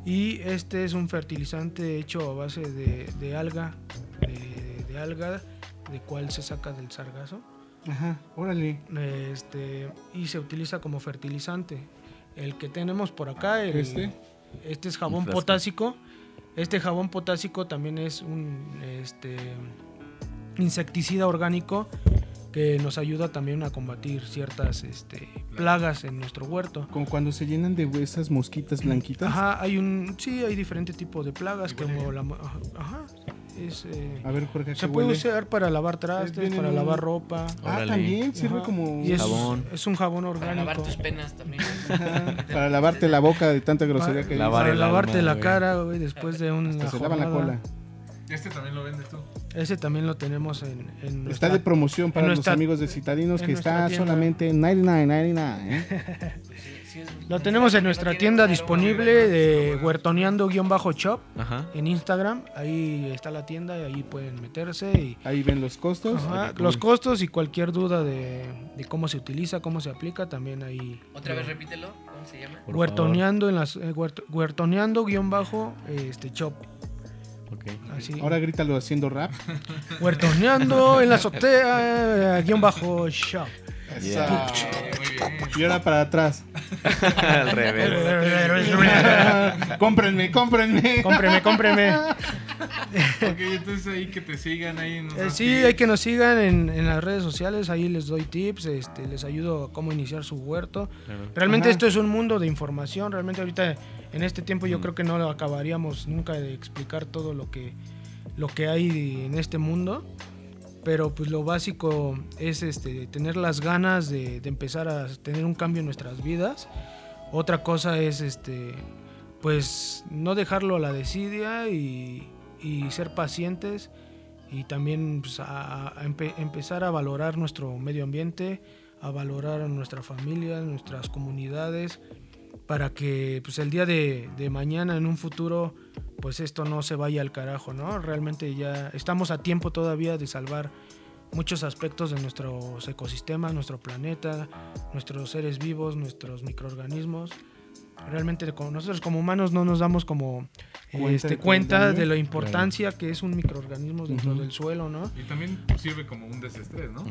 S5: Y este es un fertilizante hecho a base de, de alga, de, de alga, de cual se saca del sargazo.
S1: Ajá. Órale.
S5: Este, y se utiliza como fertilizante. El que tenemos por acá, el-
S1: Este.
S5: este es jabón potásico. Este jabón potásico también es un este, insecticida orgánico que nos ayuda también a combatir ciertas este, plagas en nuestro huerto.
S1: Como cuando se llenan de esas mosquitas blanquitas.
S5: Ajá, hay un sí, hay diferentes tipos de plagas como la ajá, es, eh,
S1: A ver, Jorge, ¿a
S5: se puede
S1: huele?
S5: usar para lavar trastes,
S1: viene
S5: para
S1: un-
S5: lavar ropa.
S1: Ah,
S3: Órale.
S1: también sirve
S5: Ajá,
S1: como
S5: y es,
S3: Jabón.
S5: es un jabón
S4: Para
S5: orgánico.
S4: lavar tus penas también. *laughs*
S1: para lavarte la boca de tanta grosería
S5: Para-
S1: que
S3: Lavar
S5: para lavarte
S3: alma,
S5: la cara, güey, después de una
S1: Hasta se lavan la
S5: jornada.
S1: cola.
S2: Este también lo vendes tú.
S5: Ese también lo tenemos en, en
S1: Está de promoción para los amigos de Citadinos que está
S5: tienda.
S1: solamente en 99.99. ¿eh? *laughs*
S5: Lo tenemos en nuestra tienda disponible de huertoneando-shop en Instagram. Ahí está la tienda y ahí pueden meterse. Y,
S1: Ahí ven los costos.
S5: Ajá, los costos y cualquier duda de, de cómo se utiliza, cómo se aplica, también ahí.
S4: Otra vez repítelo, ¿cómo se llama?
S5: Huertoneando en las eh, huerto- huertoneando-bajo este shop.
S3: Ok.
S5: Así.
S1: Ahora grítalo haciendo rap. *laughs*
S5: Huertoneando en la azotea eh, guion bajo shop.
S3: Yeah.
S2: Muy bien.
S1: Y ahora para atrás. *laughs*
S3: Al revés. *laughs*
S1: cómprenme, cómprenme.
S5: cómpreme, cómpreme.
S2: Ok, entonces ahí que te sigan ahí. en
S5: Eh, sí, hay que nos sigan en, en las redes sociales, ahí les doy tips, este, les ayudo a cómo iniciar su huerto. Realmente
S1: Ajá.
S5: esto es un mundo de información, realmente ahorita en este tiempo yo
S3: Mm.
S5: creo que no lo acabaríamos nunca de explicar todo lo que, lo que hay en este mundo, pero pues lo básico es este, tener las ganas de, de empezar a tener un cambio en nuestras vidas. Otra cosa es este, pues no dejarlo a la desidia y, y ser pacientes y también pues, a, a empe- empezar a valorar nuestro medio ambiente, a valorar a nuestra familia, nuestras comunidades, para que pues, el día de, mañana, en un futuro, pues esto no se vaya al carajo, ¿no? Realmente ya estamos a tiempo todavía de salvar muchos aspectos de nuestros ecosistemas, nuestro planeta, nuestros seres vivos, nuestros microorganismos. Realmente como nosotros como humanos no nos damos como
S1: Cuenta
S5: este, cuenta de la importancia que es un microorganismo dentro del suelo, ¿no?
S2: Y también sirve como un desestrés, ¿no?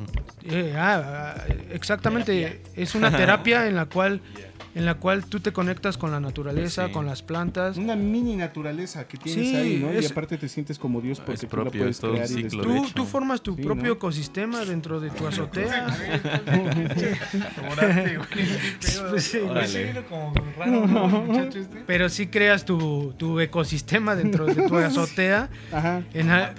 S5: Eh, ah, ah, exactamente, es una terapia en la cual *laughs* en la cual tú te conectas con la naturaleza,
S3: Sí.
S5: con las plantas.
S1: Una mini naturaleza que tienes
S5: Sí,
S1: ahí, ¿no? Y aparte te sientes como Dios porque
S3: Es
S1: tú
S3: propio,
S1: la puedes crear y
S3: ciclo, de
S5: Tú, tú formas tu
S1: Sí,
S5: propio
S1: ¿no?
S5: ecosistema dentro de tu azotea. *laughs* *laughs* *laughs* Pero sí creas tu, tu ecosistema dentro de tu *laughs* azotea.
S1: Ajá.
S5: En a-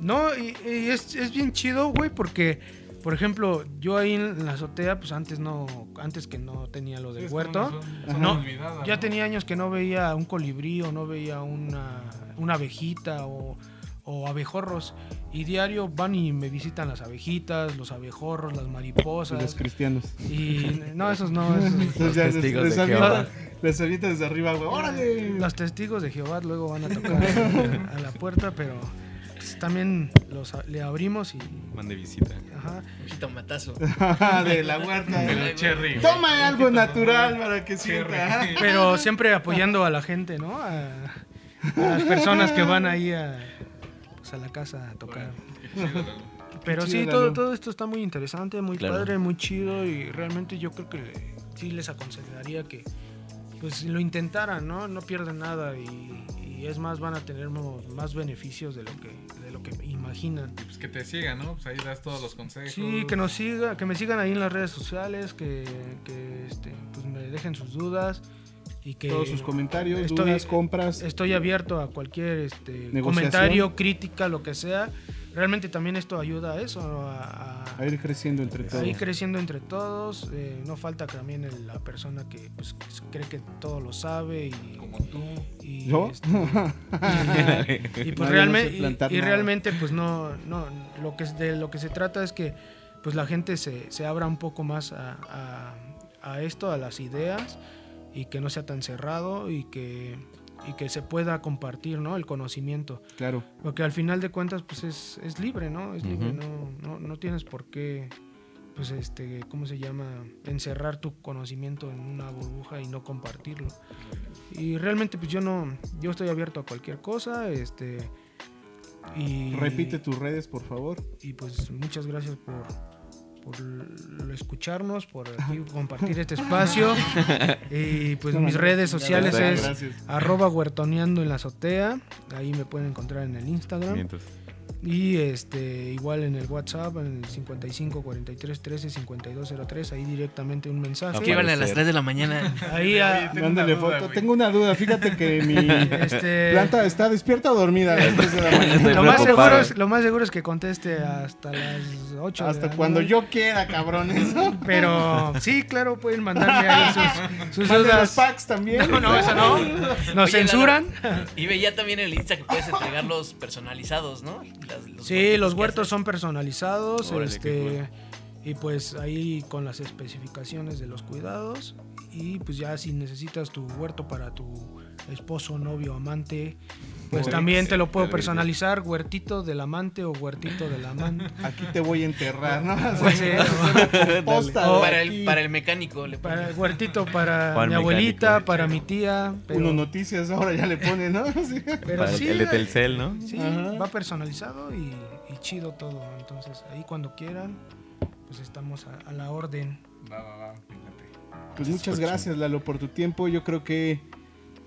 S5: no, y, y es, es bien chido, güey, porque, por ejemplo, yo ahí en la azotea, pues antes no, antes que no tenía lo del huerto, no,
S2: olvidada,
S5: ya
S2: ¿no?
S5: tenía años que no veía un colibrí o no veía una, una abejita o, o abejorros. Y diario van y me visitan las abejitas, los abejorros, las
S1: Y los
S5: mariposas.
S1: cristianos.
S5: Y no, esos no, esos-
S1: Entonces ya les,
S3: testigos
S1: les
S3: de
S1: avienta,
S3: Jehová.
S1: les avienta desde arriba, güey. ¡Órale!
S5: Los testigos de Jehová luego van a tocar a, a la puerta, pero pues, también los, le abrimos y...
S3: Van de visita.
S5: Ajá.
S4: Un jitomatazo. *laughs*
S1: de la huerta.
S2: El cherry. güey.
S1: Toma algo natural para que
S2: Cherry.
S1: sienta.
S5: Pero siempre apoyando a la gente, ¿no? A, a las personas que van ahí a, a la casa a tocar. *laughs* Pero sí, todo, todo esto está muy interesante, muy
S3: Claro.
S5: padre, muy chido y realmente yo creo que sí les aconsejaría que pues lo intentaran, ¿no? No pierden nada y, y es más, van a tener más beneficios de lo que, de lo que imaginan.
S2: Pues que te sigan, ¿no? Pues ahí das todos los consejos.
S5: Sí, que nos siga, que me sigan ahí en las redes sociales, que, que, este, pues me dejen sus dudas y que
S1: Todos sus comentarios,
S5: Estoy-
S1: dudas, compras.
S5: estoy abierto a cualquier este, comentario, crítica, lo que sea. Realmente también esto ayuda a eso, a, a-
S1: A ir creciendo entre
S5: a
S1: todos.
S5: ir creciendo entre todos. Eh, no falta también el- la persona que pues, cree que todo lo sabe y,
S2: Como tú.
S5: y,
S1: ¿Yo?
S5: este, *laughs* y, pues
S1: no
S5: realmente y, pues no no lo que de lo que se trata es que pues la gente se, se abra un poco más a, a- a esto, a las ideas, y que no sea tan cerrado y que, y que se pueda compartir ¿no? el conocimiento.
S1: Claro.
S5: Porque al final de cuentas, pues es, es libre, ¿no? Es libre, no, no, no tienes por qué, pues este, ¿cómo se llama? Encerrar tu conocimiento en una burbuja y no compartirlo. Y realmente, pues yo no, yo estoy abierto a cualquier cosa, este, y...
S1: Repite tus redes, por favor.
S5: Y pues muchas gracias por, por escucharnos, por aquí *laughs* compartir este espacio. y pues mis redes sociales
S3: Gracias.
S5: es
S1: Gracias.
S5: arroba huertoneando en la azotea. Ahí me pueden encontrar en el Instagram.
S3: Mientos.
S5: Y este igual en el WhatsApp, en el 55 43 13 52 03, ahí directamente un mensaje.
S4: Escriban a las
S3: Aparecer.
S4: 3 de la mañana. *laughs*
S5: Ahí a-
S2: Tengo una duda,
S1: foto. Tengo una duda. Fíjate que mi *laughs*
S5: este,
S1: planta está despierta o dormida a las 3 de la *laughs* mañana.
S5: Lo, más seguro es, lo más seguro es que conteste hasta las 8. de
S1: Hasta
S5: la
S1: cuando yo quiera, cabrones.
S5: Pero sí, claro, pueden mandarme ahí sus, sus dudas.
S1: packs también.
S5: No, no, eso no. Nos
S4: Oye,
S5: censuran.
S4: Y veía también en el Insta que puedes entregarlos personalizados, ¿no? Las-
S5: Sí, los huertos son personalizados.
S3: Órale,
S5: este, y pues ahí con las especificaciones de los cuidados. Y pues ya si necesitas tu huerto para tu esposo, novio, amante, pues también te lo puedo personalizar, huertito del amante o huertito del amante. *laughs*
S1: Aquí te voy a enterrar, ¿no?
S5: Pues *laughs* O-
S4: Para el, para el mecánico le
S5: para
S4: pones.
S5: huertito para mi abuelita, para mi tía. pero-
S1: Uno noticias ahora ya le pone, ¿no? *laughs* Sí.
S5: pero
S3: Para el-
S5: sí,
S3: el de Telcel, ¿no?
S5: Sí,
S1: Ajá.
S5: va personalizado y, y chido todo. Entonces, ahí cuando quieran, pues estamos a, a la orden.
S2: Va, va, va, fíjate.
S1: Pues muchas gracias, Lalo, por tu tiempo. Yo creo que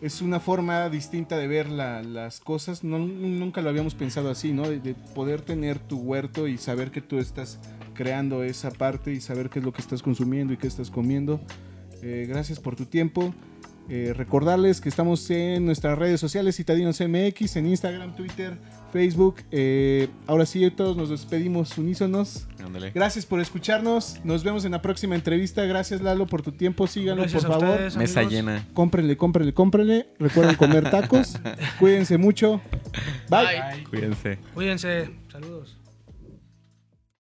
S1: es una forma distinta de ver la- las cosas. No, nunca lo habíamos pensado así, ¿no? De, de poder tener tu huerto y saber que tú estás creando esa parte y saber qué es lo que estás consumiendo y qué estás comiendo. Eh, gracias por tu tiempo. Eh, recordarles que estamos en nuestras redes sociales, Citadinos MX, en Instagram, Twitter, Facebook. Eh, ahora sí, todos nos despedimos unísonos.
S3: Ándale.
S1: Gracias por escucharnos. Nos vemos en la próxima entrevista. Gracias, Lalo, por tu tiempo. Síganlo,
S5: Gracias
S1: por
S5: a
S1: favor.
S5: ustedes,
S3: Mesa llena.
S1: Cómprenle, cómprenle, cómprenle. Recuerden comer tacos. *laughs* Cuídense mucho.
S2: Bye.
S3: Cuídense.
S5: Cuídense. Saludos.